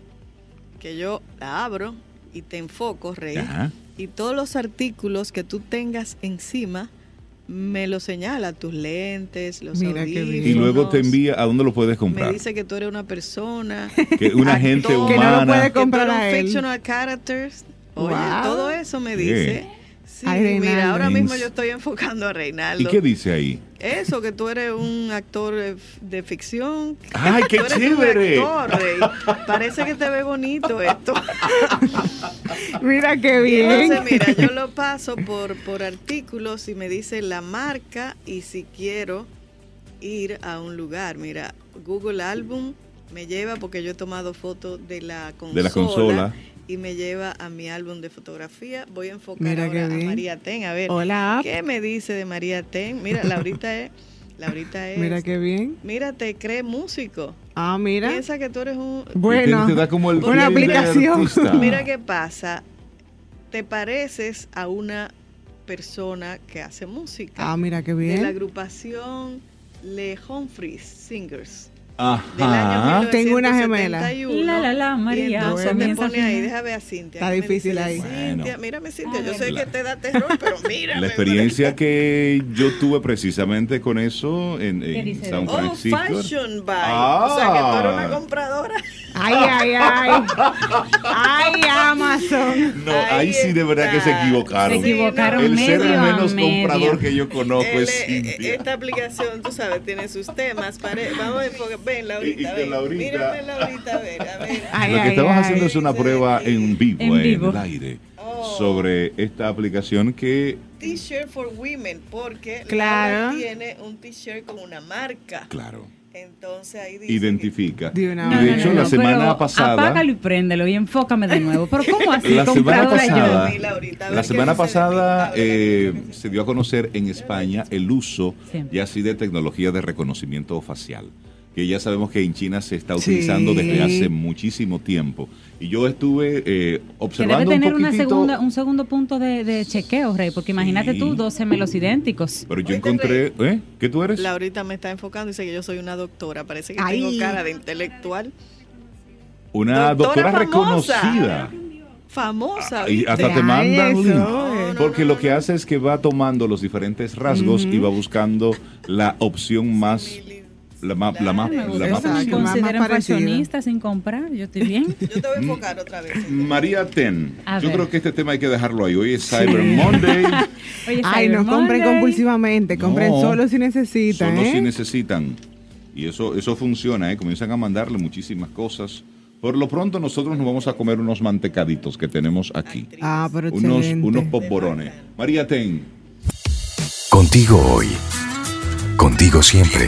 que yo la abro y te enfoco, Rey. Ajá. Y todos los artículos que tú tengas encima me lo señala, tus lentes, los Mira bien. Y luego te audífonos. envía a dónde lo puedes Me comprar. dice que tú eres una persona. Que una gente actor, Que no lo humana. puede que tú comprar eres a un él. fictional characters. Oye, Wow. todo eso me Sí. dice. Sí, Ay, Reinaldo. mira, ahora mismo yo estoy enfocando a Reinaldo. ¿Y qué dice ahí? Eso, que tú eres un actor eh, de ficción. ¡Ay, qué Tú eres un chévere! actor, Rey. Parece que te ve bonito esto. Mira qué Y bien. Entonces, mira, yo lo paso por, por artículos y me dice la marca y si quiero ir a un lugar. Mira, Google Album me lleva porque yo he tomado fotos de la consola. De la consola. Y me lleva a mi álbum de fotografía. Voy a enfocar Mira ahora a bien. María Ten. A ver, Hola. ¿qué me dice de María Ten? Mira, Laurita es... Laurita es... Mira qué bien. Mira, te cree músico. Ah, mira. Piensa que tú eres un... Bueno, Y te, te da como el una aplicación. artista. Mira qué pasa. Te pareces a una persona que hace música. Ah, mira qué de la bien. agrupación Le Humphreys Singers. Ajá. Tengo una gemela. 1971. La, la, la, María, Y entonces Bueno. me pone ahí, ver a Cintia. Está difícil ahí. Cintia, Bueno. mírame Cintia, yo A sé que te da terror, pero mírame. La experiencia que yo tuve precisamente con eso en, ¿Qué en dice San Oh, Francisco. fashion buy. Ah. O sea que tú eres una compradora. Ay, ay, ay. Ay, Amazon. No, ahí, Ahí sí de verdad que se equivocaron. Se equivocaron El ser a menos comprador que yo conozco es Cintia. esta aplicación, tú sabes, tiene sus temas. pare- Vamos a enfocar. Ven, Laurita, Y- y que ven. Laurita- Mírame, Laurita, a ver, a ver. Ay, Lo que ay, estamos ay. haciendo es una prueba en vivo, En el aire, Oh. sobre esta aplicación que, T-shirt for women, porque Claro. Laura tiene un t-shirt con una marca. claro, Entonces ahí dice. identifica. De una y No, de hecho, no, la no, semana pasada, Apágalo y préndelo y enfócame de nuevo. Pero ¿cómo así? la semana yo? pasada, la semana de pasada eh, se dio a conocer en España el uso Sí. ya así de tecnología de reconocimiento facial. Que ya sabemos que en China se está utilizando Sí. desde hace muchísimo tiempo. Y yo estuve eh, Que debe observando tener un una poquitito, segunda, un segundo punto de, de chequeo, Rey, porque imagínate Sí. tú, dos gemelos idénticos. pero yo encontré, ¿eh? ¿Qué tú eres? Laurita me está enfocando y dice que yo soy una doctora. Parece que Ay. tengo cara de intelectual. Una doctora, Doctora famosa. reconocida. Famosa. Y hasta te mandan eso, link. Porque lo que hace es que va tomando los diferentes rasgos y va buscando la opción más la más la más, la más me consideran fashionista sin comprar, yo estoy bien. Yo te voy a enfocar otra vez. María Ten, A yo ver. creo que este tema hay que dejarlo ahí. Hoy es Cyber Monday. Oye, Ay, Cyber no compren compulsivamente, compren No. solo si necesitan. Solo ¿eh? si necesitan. Y eso, eso funciona, ¿eh? comienzan a mandarle muchísimas cosas. Por lo pronto nosotros nos vamos a comer unos mantecaditos que tenemos aquí. Ah, pero Unos, excelente. unos poporones. María Ten, Contigo hoy. Contigo siempre.